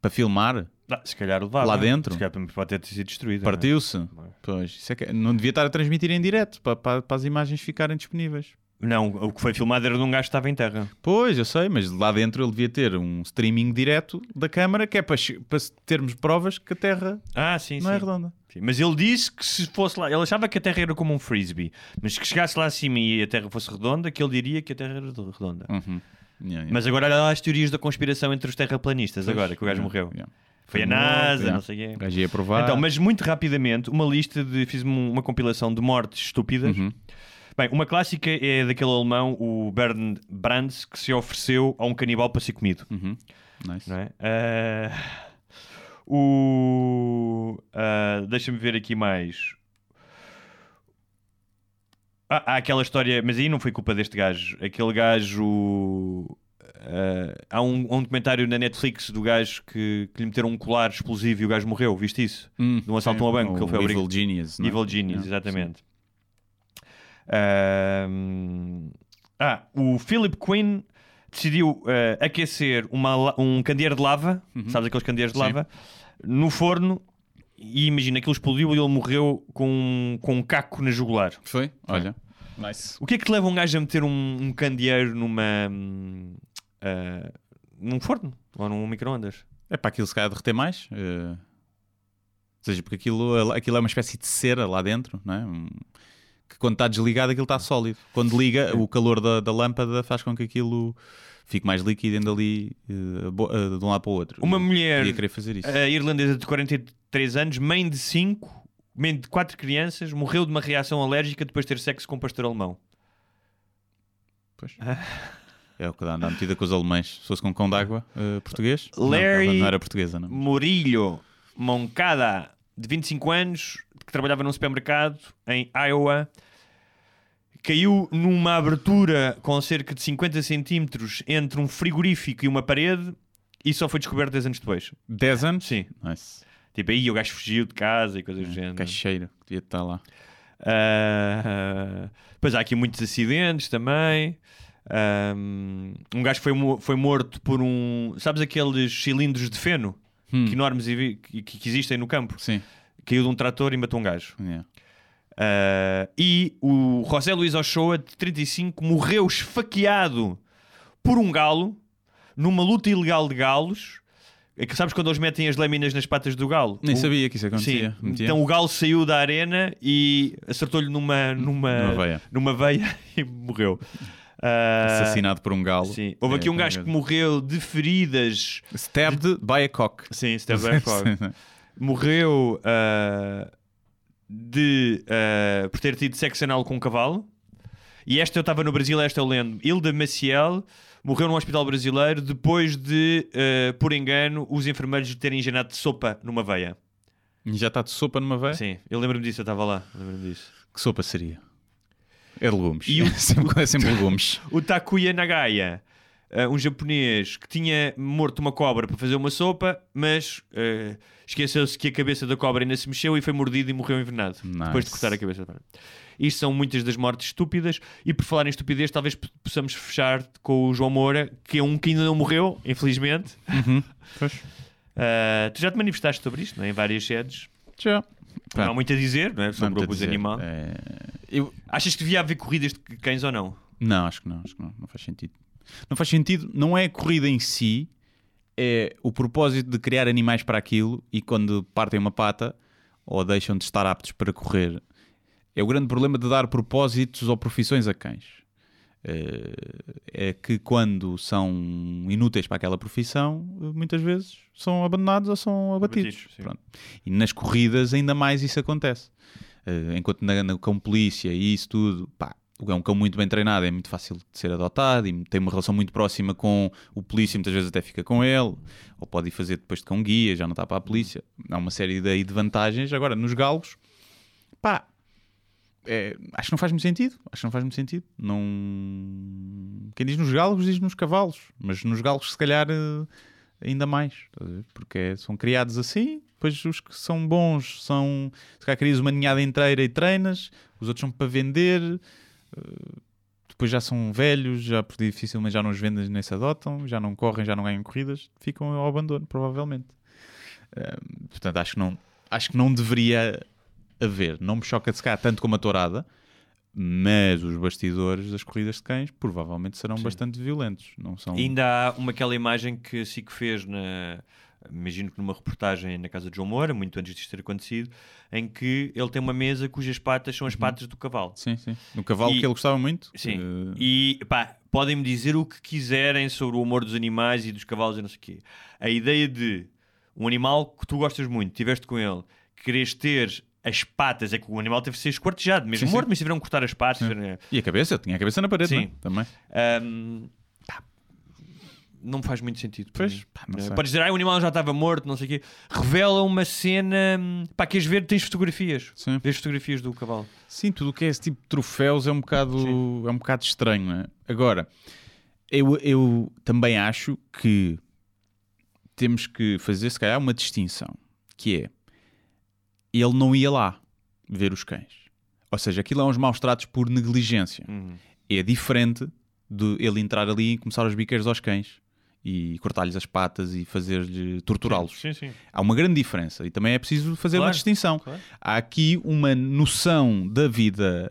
para filmar? Ah, se calhar levava. Lá dentro? Se calhar pode ter sido destruído. Partiu-se? Pois, isso é que- não devia estar a transmitir em direto para, para, para as imagens ficarem disponíveis. Não, o que foi filmado era de um gajo que estava em terra. Pois, eu sei, mas lá dentro ele devia ter um streaming direto da câmara que é para, para termos provas que a Terra Ah, sim, não sim. é redonda. Sim, Mas ele disse que se fosse lá, ele achava que a Terra era como um frisbee, mas que chegasse lá acima e a Terra fosse redonda, que ele diria que a Terra era redonda. Uhum. Yeah, yeah. Mas agora olha lá as teorias da conspiração entre os terraplanistas, agora que o gajo Yeah, morreu. Foi a NASA, não sei o quê. O gajo ia provar. Então, mas muito rapidamente, uma lista de. Fiz uma compilação de mortes estúpidas. Uhum. Bem, uma clássica é daquele alemão, o Bernd Brands, que se ofereceu a um canibal para ser comido. Uhum. Nice. Não é? Ah, o. ah, Deixa-me ver aqui mais. Ah, há aquela história, mas aí não foi culpa deste gajo. Aquele gajo. ah, há um, um documentário na Netflix do gajo que, que lhe meteram um colar explosivo e o gajo morreu. Viste isso? Hum, De um assalto sim, a um banco, que ele foi obrigado- Evil Genius. não é? Evil Genius, exatamente. Ahm, ah, o Philip Quinn decidiu ah, aquecer uma um candeeiro de lava, sabes aqueles candeeiros de Uhum. Sim. lava, no forno e imagina, aquilo explodiu e ele morreu com, com um caco na jugular. Foi? Olha. Nice. O que é que te leva um gajo a meter um, um candeeiro numa. ah, num forno? Ou num micro-ondas? É para aquilo se calhar derreter mais. eh, Ou seja, porque aquilo, aquilo é uma espécie de cera lá dentro, não é? Um- Que quando está desligado aquilo está sólido. Quando liga, o calor da, da lâmpada faz com que aquilo fique mais líquido indo ali eh, eh, de um lado para o outro. Uma mulher irlandesa de 43 anos, mãe de 5, mãe de 4 crianças, morreu de uma reação alérgica depois de ter sexo com um pastor alemão. Pois. É o que dá andar metida com os alemães. Se fosse com cão d'água eh, português, não, Larry- ela não era portuguesa, não. Murilho Moncada, de 25 anos, que trabalhava num supermercado em Iowa, caiu numa abertura com cerca de 50 centímetros entre um frigorífico e uma parede e só foi descoberto 10 anos depois. 10 anos? Sim. Nice. Tipo, aí o gajo fugiu de casa e coisas do género. Cacheiro, que devia estar lá. Ah, Depois há aqui muitos acidentes também. Um, um gajo foi, foi morto por um. Sabes aqueles cilindros de feno Hum. que enormes e que, que existem no campo? Sim. Caiu de um trator e matou um gajo. Yeah. Ah, e o José Luís Ochoa, de 35, morreu esfaqueado por um galo numa luta ilegal de galos. É que sabes quando eles metem as lâminas nas patas do galo? Nem O- sabia que isso acontecia. Então o galo saiu da arena e acertou-lhe numa, numa, Numa veia. numa veia <laughs> e morreu. Ah, Assassinado por um galo. Sim. Houve É, aqui um gajo que morreu de feridas. Stabbed by a cock. Sim, Steve Berfog. <laughs> Morreu ah, de ah, por ter tido sexo anal com um cavalo. E esta eu estava no Brasil, esta eu lendo. Hilda Maciel morreu num hospital brasileiro depois de, ah, por engano, os enfermeiros lhe terem engenado de sopa numa veia. Já está de sopa numa veia? Sim, eu lembro-me disso, eu estava lá. Lembro-me disso. Que sopa seria? É legumes. E o- <laughs> é, sempre, é sempre legumes. <laughs> O Takuya Nagaya, eh, um japonês que tinha morto uma cobra para fazer uma sopa, mas eh, esqueceu-se que a cabeça da cobra ainda se mexeu e foi mordido e morreu envenenado depois de cortar a cabeça. Isto são muitas das mortes estúpidas. E por falar em estupidez, talvez possamos fechar com o João Moura, que é um que ainda não morreu, infelizmente. <laughs> Eh, tu já te manifestaste sobre isto, não é? em várias sedes. Já. Não há muito a dizer não é? Sobre o abuso animal. É, eu- Achas que devia haver corridas de cães ou não? Não, acho que não, acho que não, não faz sentido. Não faz sentido, não é a corrida em si, é o propósito de criar animais para aquilo e quando partem uma pata ou deixam de estar aptos para correr. É o grande problema de dar propósitos ou profissões a cães. Eh, É que quando são inúteis para aquela profissão, muitas vezes são abandonados ou são abatidos. Abatidos. E nas corridas ainda mais isso acontece. Eh, enquanto na, na cão polícia e isso tudo, pá, é um cão muito bem treinado, é muito fácil de ser adotado e tem uma relação muito próxima com o polícia, muitas vezes até fica com ele, ou pode ir fazer depois de cão guia, já não está para a polícia. Há uma série de, aí de vantagens. Agora, nos galos, pá, é, acho que não faz muito sentido. Acho que não faz muito sentido. Não... Quem diz nos galos, diz nos cavalos. Mas nos galos, se calhar, eh, ainda mais. Porque é- são criados assim. Depois os que são bons são. Se calhar crias uma ninhada inteira e treinas. Os outros são para vender. Eh, Depois já são velhos, já por dificilmente já não os vendem nem se adotam, já não correm, já não ganham corridas, ficam ao abandono, provavelmente. Eh, portanto, acho que não, acho que não deveria haver. Não me choca de se calhar tanto como a tourada, mas os bastidores das corridas de cães provavelmente serão bastante violentos. Não são. Ainda há uma, aquela imagem que a SIC fez na. Imagino que numa reportagem na casa de João Moura, muito antes disto ter acontecido, em que ele tem uma mesa cujas patas são as patas do cavalo. Sim, sim. No cavalo E- que ele gostava muito. Sim. eh, E pá, podem-me dizer o que quiserem sobre o humor dos animais e dos cavalos e não sei o quê. A ideia de um animal que tu gostas muito, estiveste com ele, queres ter as patas, é que o animal teve de ser esquartejado, mesmo Sim, morto, sim. mas tiveram que cortar as patas. tiveram- E a cabeça? Tinha a cabeça na parede, Sim. não é? Também. Pá, não faz muito sentido. para Pois, pá, não sei. Podes dizer, ah, o animal já estava morto, não sei o quê. Revela uma cena. Pá, queres ver? Tens fotografias. Sim. Vês fotografias do cavalo. Sim, tudo o que é esse tipo de troféus é um bocado, é um bocado estranho, não é? Agora, eu, eu também acho que temos que fazer, se calhar, uma distinção, que é, ele não ia lá ver os cães. Ou seja, aquilo é uns maus tratos por negligência. Uhum. É diferente de ele entrar ali e começar os biqueiros aos cães e cortar-lhes as patas e fazer-lhe torturá-los. Sim, sim. Há uma grande diferença e também é preciso fazer uma Claro, distinção. claro. Há aqui uma noção da vida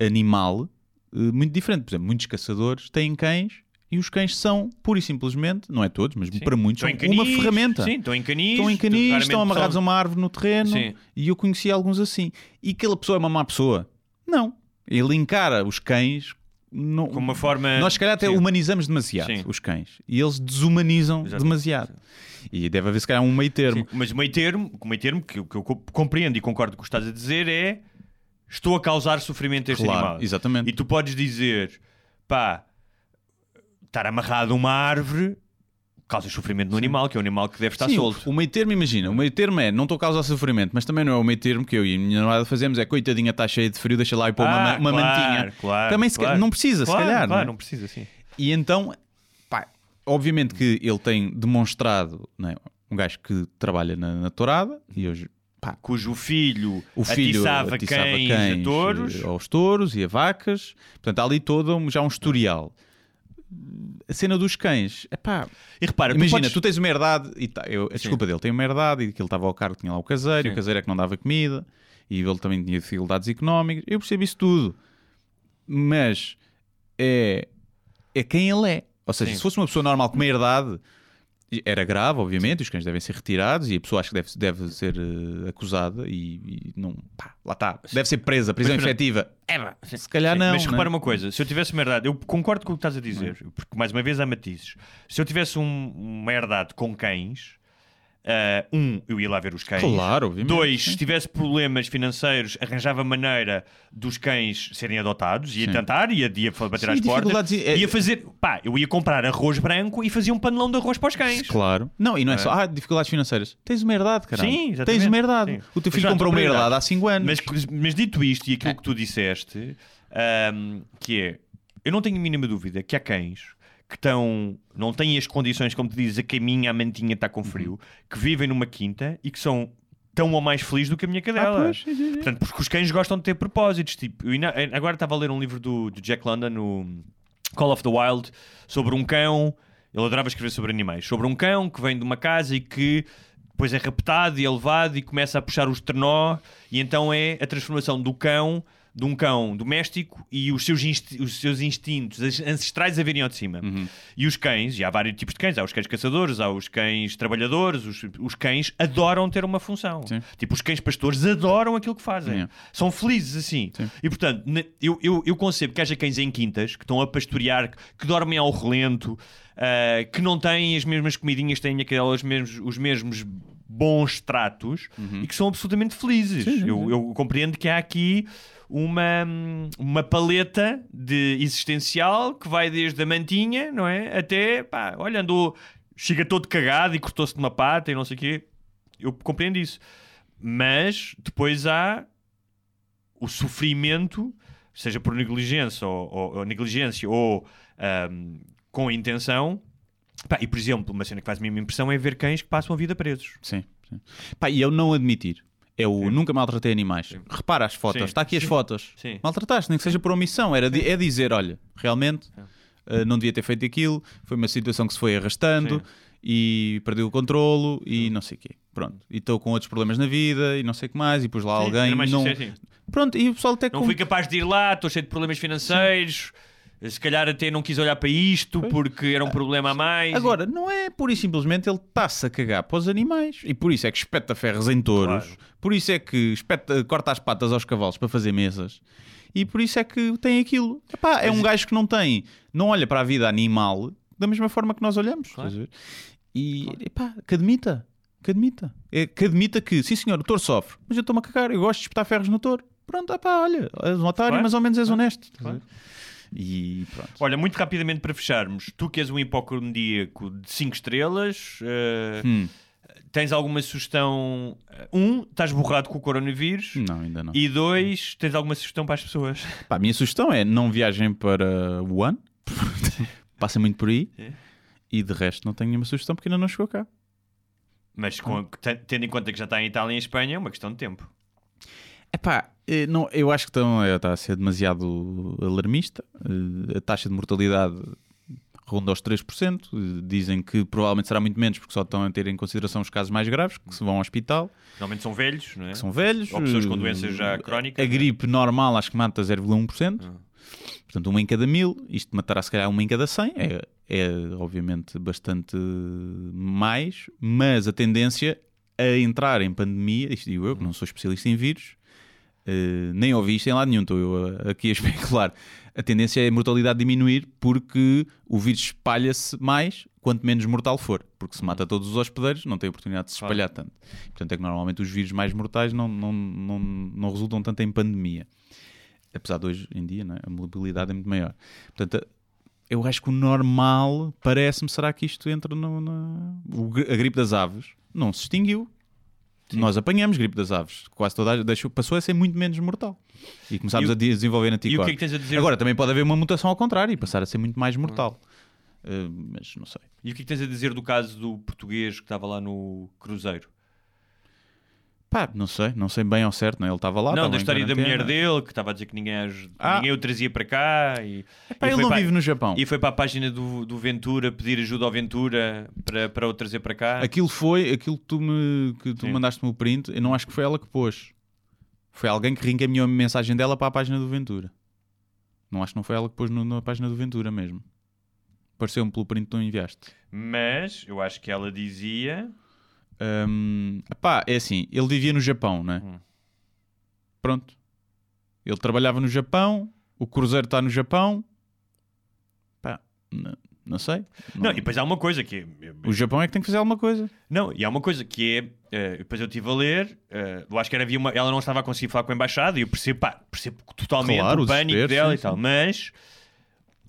animal eh, muito diferente. Por exemplo, muitos caçadores têm cães e os cães são, pura e simplesmente, não é todos, mas para muitos, são em uma canis, ferramenta. Sim, estão em canis. Estão em canis, estão amarrados são- a uma árvore no terreno Sim. e eu conheci alguns assim. E aquela pessoa é uma má pessoa? Não. Ele encara os cães não, uma forma. nós, se calhar, até Sim. humanizamos demasiado Sim. os cães e eles desumanizam Exatamente. demasiado. E deve haver, se calhar, um meio termo. Sim, Mas o meio termo, meio termo que, eu- que eu co- compreendo e concordo com o que estás a dizer é estou a causar sofrimento a este Claro, animal. exatamente. E tu podes dizer, pá, estar amarrado a uma árvore causa sofrimento no animal, que é um animal que deve estar Sim, solto. O meio termo, imagina, o meio termo é não estou a causar sofrimento, mas também não é o meio termo que eu e a minha namorada fazemos, é coitadinha, está cheia de frio, deixa lá e pôr uma, Ah, uma claro, mantinha. claro, também claro. calhar- não precisa, Claro, se calhar. claro, não é? não precisa, sim. E então, pá, obviamente que ele tem demonstrado, é? um gajo que trabalha na, na tourada e hoje pá, Cujo filho, o filho atiçava, atiçava cães, cães a touros. eh, aos touros e a vacas. Portanto, há ali todo um- já um historial. A cena dos cães, é pá, E repara, tu imagina, podes- tu tens uma herdade e tá, eu, a desculpa dele tem uma herdade e que ele estava ao cargo, tinha lá o caseiro, Sim. o caseiro é que não dava comida e ele também tinha dificuldades económicas. Eu percebo isso tudo, mas é, é quem ele é. Ou seja, Sim. se fosse uma pessoa normal com uma herdade, Era grave, obviamente, os cães devem ser retirados e a pessoa acho que deve, deve ser eh, acusada e, e não. Pá, lá está. Deve ser presa, prisão Mas, efetiva. É, se calhar Sim, não. Mas né? repara uma coisa: se eu tivesse uma herdade, eu concordo com o que estás a dizer, porque mais uma vez há matizes. Se eu tivesse um- uma herdade com cães, ah, um, eu ia lá ver os cães. Claro, obviamente, Dois, sim. se tivesse problemas financeiros, arranjava maneira dos cães serem adotados, ia Sim. tentar, ia, ia bater Sim, às portas. e- é- Ia fazer, pá, eu ia comprar arroz branco e fazia um panelão de arroz para os cães. Claro. Não, e não é, só. Ah, dificuldades financeiras. Tens uma herdade, caralho. Sim, exatamente. Tens uma herdade. Sim. O teu filho comprou uma herdade há 5 anos. Mas, mas dito isto e aquilo É. que tu disseste, ahm, que é, eu não tenho a mínima dúvida que há cães que estão, não têm as condições, como tu dizes, a caminha, a mantinha está com frio, Uhum. que vivem numa quinta e que são tão ou mais felizes do que a minha cadela. Ah, pois. Portanto, porque os cães gostam de ter propósitos. Tipo, ainda- agora estava a ler um livro do, do Jack London, no Call of the Wild, sobre um cão. Ele adorava escrever sobre animais. Sobre um cão que vem de uma casa e que depois é raptado e é levado e começa a puxar os trenó. E então é a transformação do cão, de um cão doméstico e os seus, os seus instintos ancestrais a virem ao de cima. E os cães, e há vários tipos de cães: há os cães caçadores, há os cães trabalhadores. Os, os cães adoram ter uma função. Sim. Tipo, os cães pastores adoram aquilo que fazem. Sim. São felizes assim. Sim. E portanto, eu, eu, eu concebo que haja cães em quintas que estão a pastorear, que, que dormem ao relento, ah, que não têm as mesmas comidinhas, têm aquelas mesmos, os mesmos bons tratos e que são absolutamente felizes. eu, eu compreendo que há aqui uma, uma paleta de existencial que vai desde a mantinha, não é? Até, pá, olha, andou, chega todo cagado e cortou-se de uma pata e não sei o quê. Eu compreendo isso. Mas depois há o sofrimento, seja por negligência ou, ou- ou negligência ou ahm, com intenção. Pá, e por exemplo, uma cena que faz a mesma impressão é ver cães que passam a vida presos. Sim, sim. Pá, e eu não admitir. É o nunca maltratei animais. Repara as fotos, Sim. está aqui as Sim. fotos. Sim. Maltrataste, nem que seja por omissão. Era di- é dizer: olha, realmente eh, não devia ter feito aquilo, foi uma situação que se foi arrastando Sim. e perdeu o controlo e não sei o quê. Pronto. E estou com outros problemas na vida e não sei o que mais, e pus lá Sim, alguém. não... sincero, sim. Pronto, e o pessoal até Não com- fui capaz de ir lá, estou cheio de problemas financeiros. Se calhar até não quis olhar para isto porque era um problema a mais. Agora, não é pura e simplesmente ele está-se a cagar para os animais. E por isso é que espeta ferros em touros. Claro. Por isso é que espeta, corta as patas aos cavalos para fazer mesas. E por isso é que tem aquilo. Epá, é um gajo que não tem, não olha para a vida animal da mesma forma que nós olhamos. ver? E epá, que admita. Que admita. É, que admita que, sim senhor, o touro sofre, mas eu estou-me a cagar, eu gosto de espetar ferros no touro. Pronto, epá, olha, és um otário, Claro. mas ao menos és honesto. E pronto. Olha, muito rapidamente para fecharmos, tu que és um hipocondíaco de 5 estrelas, eh, Hum. tens alguma sugestão? Um, estás borrado com o coronavírus. Não, ainda não. E dois, tens alguma sugestão para as pessoas? Pá, a minha sugestão é não viajem para Wuhan, <laughs> passa muito por aí, É. e de resto não tenho nenhuma sugestão porque ainda não chegou cá. Mas com- te- tendo em conta que já está em Itália e em Espanha, é uma questão de tempo. Epá, eh, não, eu acho que estão, eh, está a ser demasiado alarmista. Eh, A taxa de mortalidade ronda aos 3%. Eh, Dizem que provavelmente será muito menos porque só estão a ter em consideração os casos mais graves, que se vão ao hospital, Normalmente são velhos, não é? que são velhos. Ou pessoas com Eh, doenças já crónicas. A gripe normal acho que mata 0,1%. Ah. Portanto, uma em cada mil. Isto matará se calhar uma em cada 100. É, é obviamente bastante mais, mas a tendência a entrar em pandemia, isto digo eu, que não sou especialista em vírus, eh, nem ouvi isto em lado nenhum, estou eu aqui a <laughs> especular. A tendência é a mortalidade diminuir porque o vírus espalha-se mais quanto menos mortal for, porque se mata todos os hospedeiros, não tem oportunidade de se Claro. espalhar tanto. Portanto, é que normalmente os vírus mais mortais não, não, não, não resultam tanto em pandemia. Apesar de hoje em dia é? a mobilidade é muito maior. Portanto, eu acho que o normal parece-me será que isto entra no, na. A gripe das aves não se extinguiu. Nós apanhamos gripe das aves. Quase toda a, deixou, passou a ser muito menos mortal. E começámos E o- a de- desenvolver anticorpos. E o que é que dizer? Agora também pode haver uma mutação ao contrário e passar a ser muito mais mortal. Uh, mas não sei. E o que é que tens a dizer do caso do português que estava lá no cruzeiro? Pá, não sei, não sei bem ao certo, não é? Ele estava lá. não, da história da mulher dele, que estava a dizer que ninguém, aj- Ah. ninguém o trazia para cá. E, Pá, e ele não para- vive no Japão. E foi para a página do, do Ventura pedir ajuda ao Ventura para, para o trazer para cá. Aquilo foi, aquilo que tu me que tu Sim. mandaste-me o print, eu não acho que foi ela que pôs. Foi alguém que reencaminhou a mensagem dela para a página do Ventura. Não acho que não foi ela que pôs no- na página do Ventura mesmo. Pareceu-me pelo print que tu enviaste. Mas eu acho que ela dizia. Hum, epá, é assim, ele vivia no Japão, não é? Hum. Pronto. Ele trabalhava no Japão, o cruzeiro está no Japão. Pá, n- não sei. Não, e depois há uma coisa que é. O Japão é que tem que fazer alguma coisa. Não, e há uma coisa que é. eh, depois eu estive a ler, eh, eu acho que era, havia uma, ela não estava a conseguir falar com a embaixada, e eu percebo, pá, percebo totalmente Claro, o o pânico dela sim, e tal, sim. mas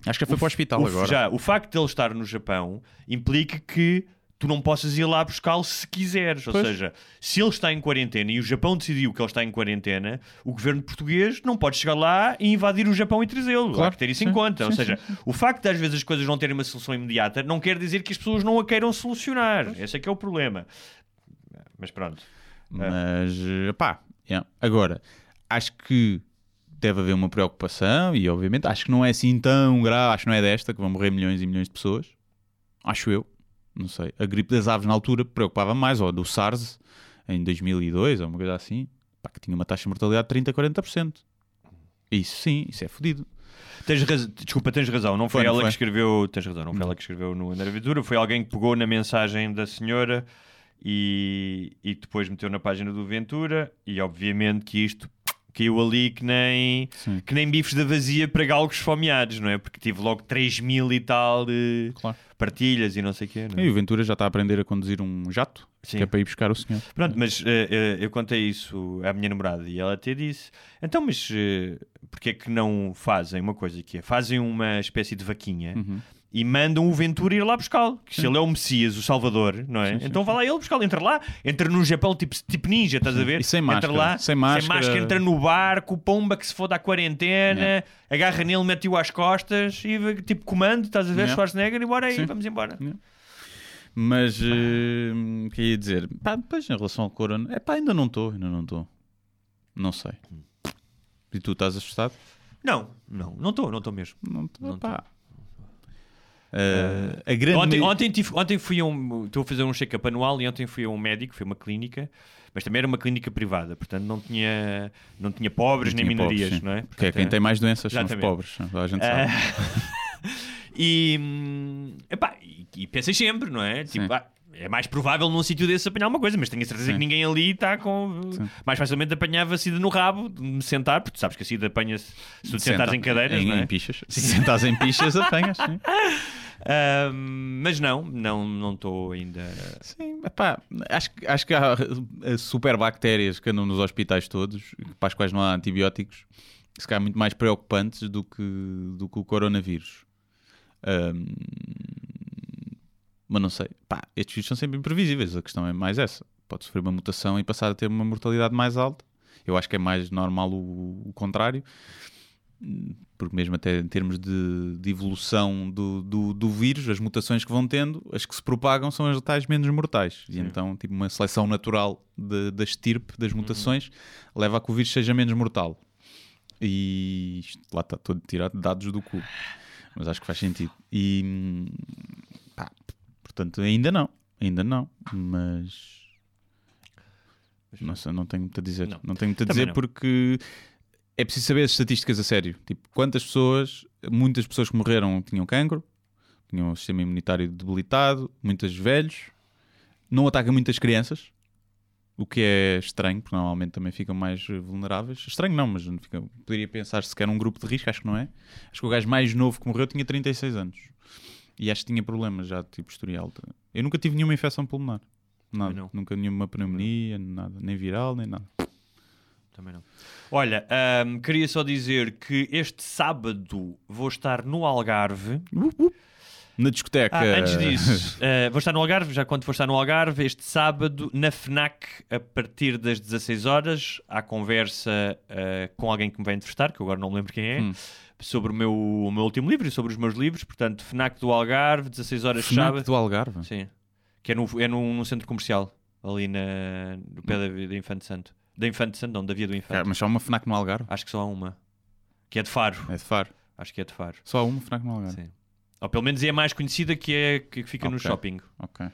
Acho que foi para o hospital o, agora. já, o facto de ele estar no Japão implica que tu não possas ir lá buscá-lo se quiseres. Ou Pois. seja, se ele está em quarentena e o Japão decidiu que ele está em quarentena, o governo português não pode chegar lá e invadir o Japão e trazê-lo. Há Claro, que ter isso sim, em conta. Ou sim, seja, o facto de às vezes as coisas não terem uma solução imediata não quer dizer que as pessoas não a queiram solucionar. Esse é que é o problema. Mas pronto. Mas, pá, yeah. agora, acho que deve haver uma preocupação e, obviamente, acho que não é assim tão grave, acho que não é desta, que vão morrer milhões e milhões de pessoas. Acho eu. Não sei. A gripe das aves na altura preocupava mais, ou do SARS, em 2002, ou uma coisa assim, pá, que tinha uma taxa de mortalidade de 30% a 40%. Isso sim, isso é fodido. Tens raz... Desculpa, tens razão. Não foi, Foi, não ela foi. que escreveu. Tens razão, não foi ela que escreveu no André Aventura. Foi alguém que pegou na mensagem da senhora e, e depois meteu na página do Ventura. E obviamente que isto caiu ali que nem, Sim. que nem bifes da vazia para galgos esfomeados, não é? Porque tive logo 3 mil e tal de Claro. partilhas e não sei o quê. É? E o Ventura já está a aprender a conduzir um jato, Sim. que é para ir buscar o senhor. Pronto, mas eh, eh, eu contei isso à minha namorada e ela até disse: então, mas uh, porque é que não fazem uma coisa que é? Fazem uma espécie de vaquinha Uhum. E mandam o Ventura ir lá buscá-lo. Que se ele é o Messias, o Salvador, não é? então vá lá ele buscá-lo. Entra lá, entra no Japão tipo, tipo ninja, estás a ver? E sem entra máscara, lá, sem máscara. entra no barco, pomba que se foda à quarentena, Yeah. agarra nele, mete-o às costas e tipo comando, estás a ver? Yeah. Schwarzenegger e bora aí, Sim. vamos embora. Mas, eh, o que ia dizer? Pá, depois em relação ao corona, é pá, ainda não estou, ainda não estou. Não sei. E tu estás assustado? Não, não, não estou, não estou mesmo. Não estou, pá. Eh, a grande Ontem, ontem, tive- ontem fui a um. Estou a fazer um check-up anual e ontem fui a um médico, foi uma clínica, mas também era uma clínica privada, portanto não tinha, não tinha pobres Não nem tinha pobres, minorias, sim. não é? Que é Portanto, quem tem mais doenças são os Exatamente. pobres. toda A gente Ah, sabe. <laughs> e, hum, epá, e, e pensei sempre, não é? Tipo, ah, é mais provável num sítio desse apanhar uma coisa, mas tenho a certeza Sim. que ninguém ali está com. Sim. Mais facilmente apanhava a sida no rabo de me sentar, porque tu sabes que a sida apanha-se se tu sentares Senta- em cadeiras, em, é? em pichas. Se sentares em pichas, apanhas. <laughs> Ah, mas não, não não estou ainda. Sim, epá, acho, que- acho que há eh, superbactérias que andam nos hospitais todos, para as quais não há antibióticos, que se calhar muito mais preocupantes do que, do que o coronavírus. Ahm, mas não sei. Pá, estes vírus são sempre imprevisíveis. A questão é mais essa. Pode sofrer uma mutação e passar a ter uma mortalidade mais alta. Eu acho que é mais normal o, o contrário. Porque mesmo até em termos de, de evolução do, do, do vírus, as mutações que vão tendo, as que se propagam são as tais menos mortais. E então, tipo, uma seleção natural de- da estirpe das mutações leva a que o vírus seja menos mortal. E isto, lá está todo tirado de dados do cu. Mas acho que faz sentido. E portanto, ainda não. Ainda não. Mas não sei, não tenho muito a dizer. Não. Não, tenho muito a dizer porque é preciso saber as estatísticas a sério. Tipo, quantas pessoas, muitas pessoas que morreram tinham cancro, tinham o sistema imunitário debilitado, muitos velhos, não ataca muitas crianças, o que é estranho, porque normalmente também ficam mais vulneráveis. Estranho não, mas não fica, poderia pensar se era um grupo de risco, acho que não é. Acho que o gajo mais novo que morreu tinha 36 anos. E acho que tinha problemas já, tipo historial. Eu nunca tive nenhuma infecção pulmonar. Nada. não. Nunca nenhuma pneumonia, nada. Nem viral, nem nada. Também não. Olha, ahm, queria só dizer que este sábado vou estar no Algarve. Na discoteca. Ah, antes disso, <laughs> eh, vou estar no Algarve, já quando vou estar no Algarve, este sábado, na FNAC, a partir das 16 horas, há conversa eh, com alguém que me vai entrevistar, que eu agora não me lembro quem é, Hum. Sobre o meu, o meu último livro e sobre os meus livros. Portanto, FNAC do Algarve, 16 horas Fnac sábado. do Algarve. Sim. Que é, no, é num, num centro comercial, ali na, no pé da, da Infante Santo. Da Infante Santo, não, da Via do Infante. Cara, mas só uma FNAC no Algarve. Acho que só há uma. Que é de Faro. É de Faro. Acho que é de Faro. Só há uma FNAC no Algarve. Sim. Ou pelo menos é a mais conhecida que é que fica no Ok. shopping. Ok.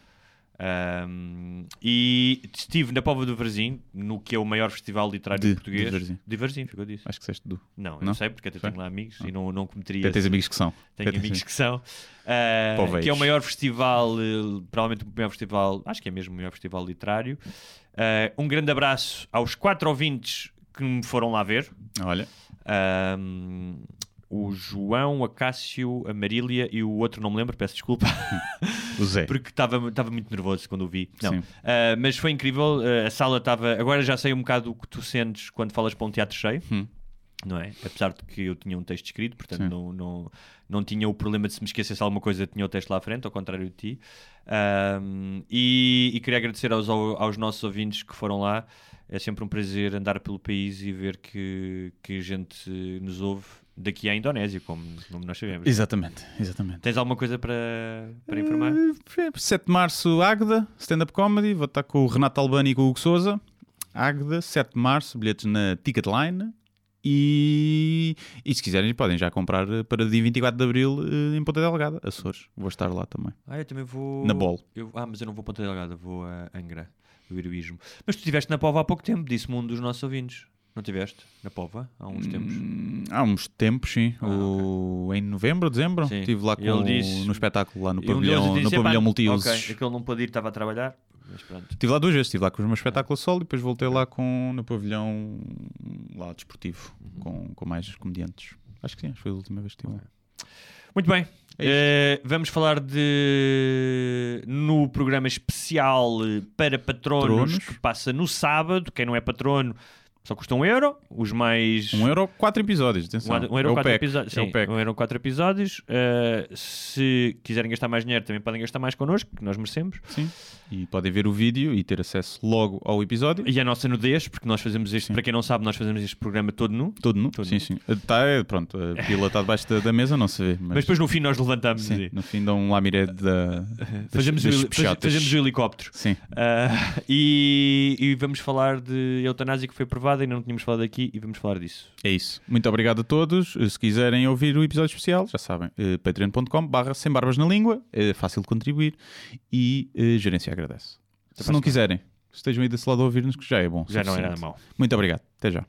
Um, e estive na Pova do Varzim, no que é o maior festival literário De- português. de Varzim. De Varzim, ficou disso. Acho que disseste do. Não, eu Não? não sei, porque até Foi? tenho lá amigos Ah. e não, não cometeria. Até tens amigos que são. tenho Até amigos que são. Uh, que é o maior festival, eh, provavelmente o maior festival, acho que é mesmo o maior festival literário. Uh, um grande abraço aos quatro ouvintes que me foram lá ver. Olha, Um, o João, a Cássio, a Marília e o outro não me lembro, peço desculpa, <laughs> o Zé. porque estava estava muito nervoso quando o vi. Não. Sim. Uh, mas foi incrível, uh, a sala estava. Agora já sei um bocado o que tu sentes quando falas para um teatro cheio. Hum. Não é? Apesar de que eu tinha um texto escrito, portanto Sim. não, não, não tinha o problema de se me esquecesse alguma coisa, tinha o texto lá à frente, ao contrário de ti. Um, e, e queria agradecer aos, aos nossos ouvintes que foram lá. É sempre um prazer andar pelo país e ver que, que a gente nos ouve daqui à Indonésia, como, como nós sabemos. Exatamente, exatamente. Tens alguma coisa para, para informar? Eh, 7 de março, Águeda, stand-up comedy. Vou estar com o Renato Albani e com o Hugo Souza. Águeda, 7 de março, bilhetes na Ticketline. E, e se quiserem, podem já comprar eh, para dia 24 de abril eh, em Ponta Delgada, Açores. Vou estar lá também. Ah, eu também vou. Na Bol. Eu- ah, mas eu não vou a Ponta Delgada, vou a Angra, do Heroísmo. Mas tu estiveste na Pova há pouco tempo, disse-me um dos nossos ouvintes. Não tiveste? Na Pova? Há uns tempos. Hum, Há uns tempos, sim. Ah, O- Em novembro, dezembro, Sim. estive lá com, Ele disse- no espetáculo, lá no pavilhão, disse, no pavilhão "Epá, multiusos. Ok, aquele não pôde ir, estava a trabalhar. Mas pronto. Estive lá duas vezes, estive lá com o meu espetáculo a solo e depois voltei lá com, no pavilhão lá desportivo, Uhum. com, com mais comediantes. Acho que sim, acho que foi a última vez que estive lá. Muito bem. É. Eh, vamos falar de no programa especial eh, para patronos, Patronos. que passa no sábado. Quem não é patrono só custa um euro. Os mais Um euro, quatro episódios, atenção. Um, um euro é quatro episódios. é Sim, PEC. um euro quatro episódios. Uh, se quiserem gastar mais dinheiro, também podem gastar mais connosco, que nós merecemos. Sim. E podem ver o vídeo e ter acesso logo ao episódio. E a nossa nudez, porque nós fazemos este, Sim. para quem não sabe, nós fazemos este programa todo nu. Todo nu? Todo sim, nu. sim. Tá, é, pronto, a pila está debaixo da, da mesa, não se vê. Mas, Mas depois no fim nós levantamos sim, e no fim dá um lamiré da, <laughs> das, fazemos, o, das faz- pechotas. fazemos o helicóptero. Sim. Uh, e, e vamos falar de eutanásia que foi aprovada, ainda não tínhamos falado aqui, e vamos falar disso. É isso. Muito obrigado a todos. Se quiserem ouvir o episódio especial, já sabem, eh, patreon.com barra sem barbas na língua, é fácil de contribuir e eh, gerência agradece. Se não quiserem, estejam aí desse lado a ouvir-nos, que já é bom. Já não é nada mau. Muito obrigado. Até já.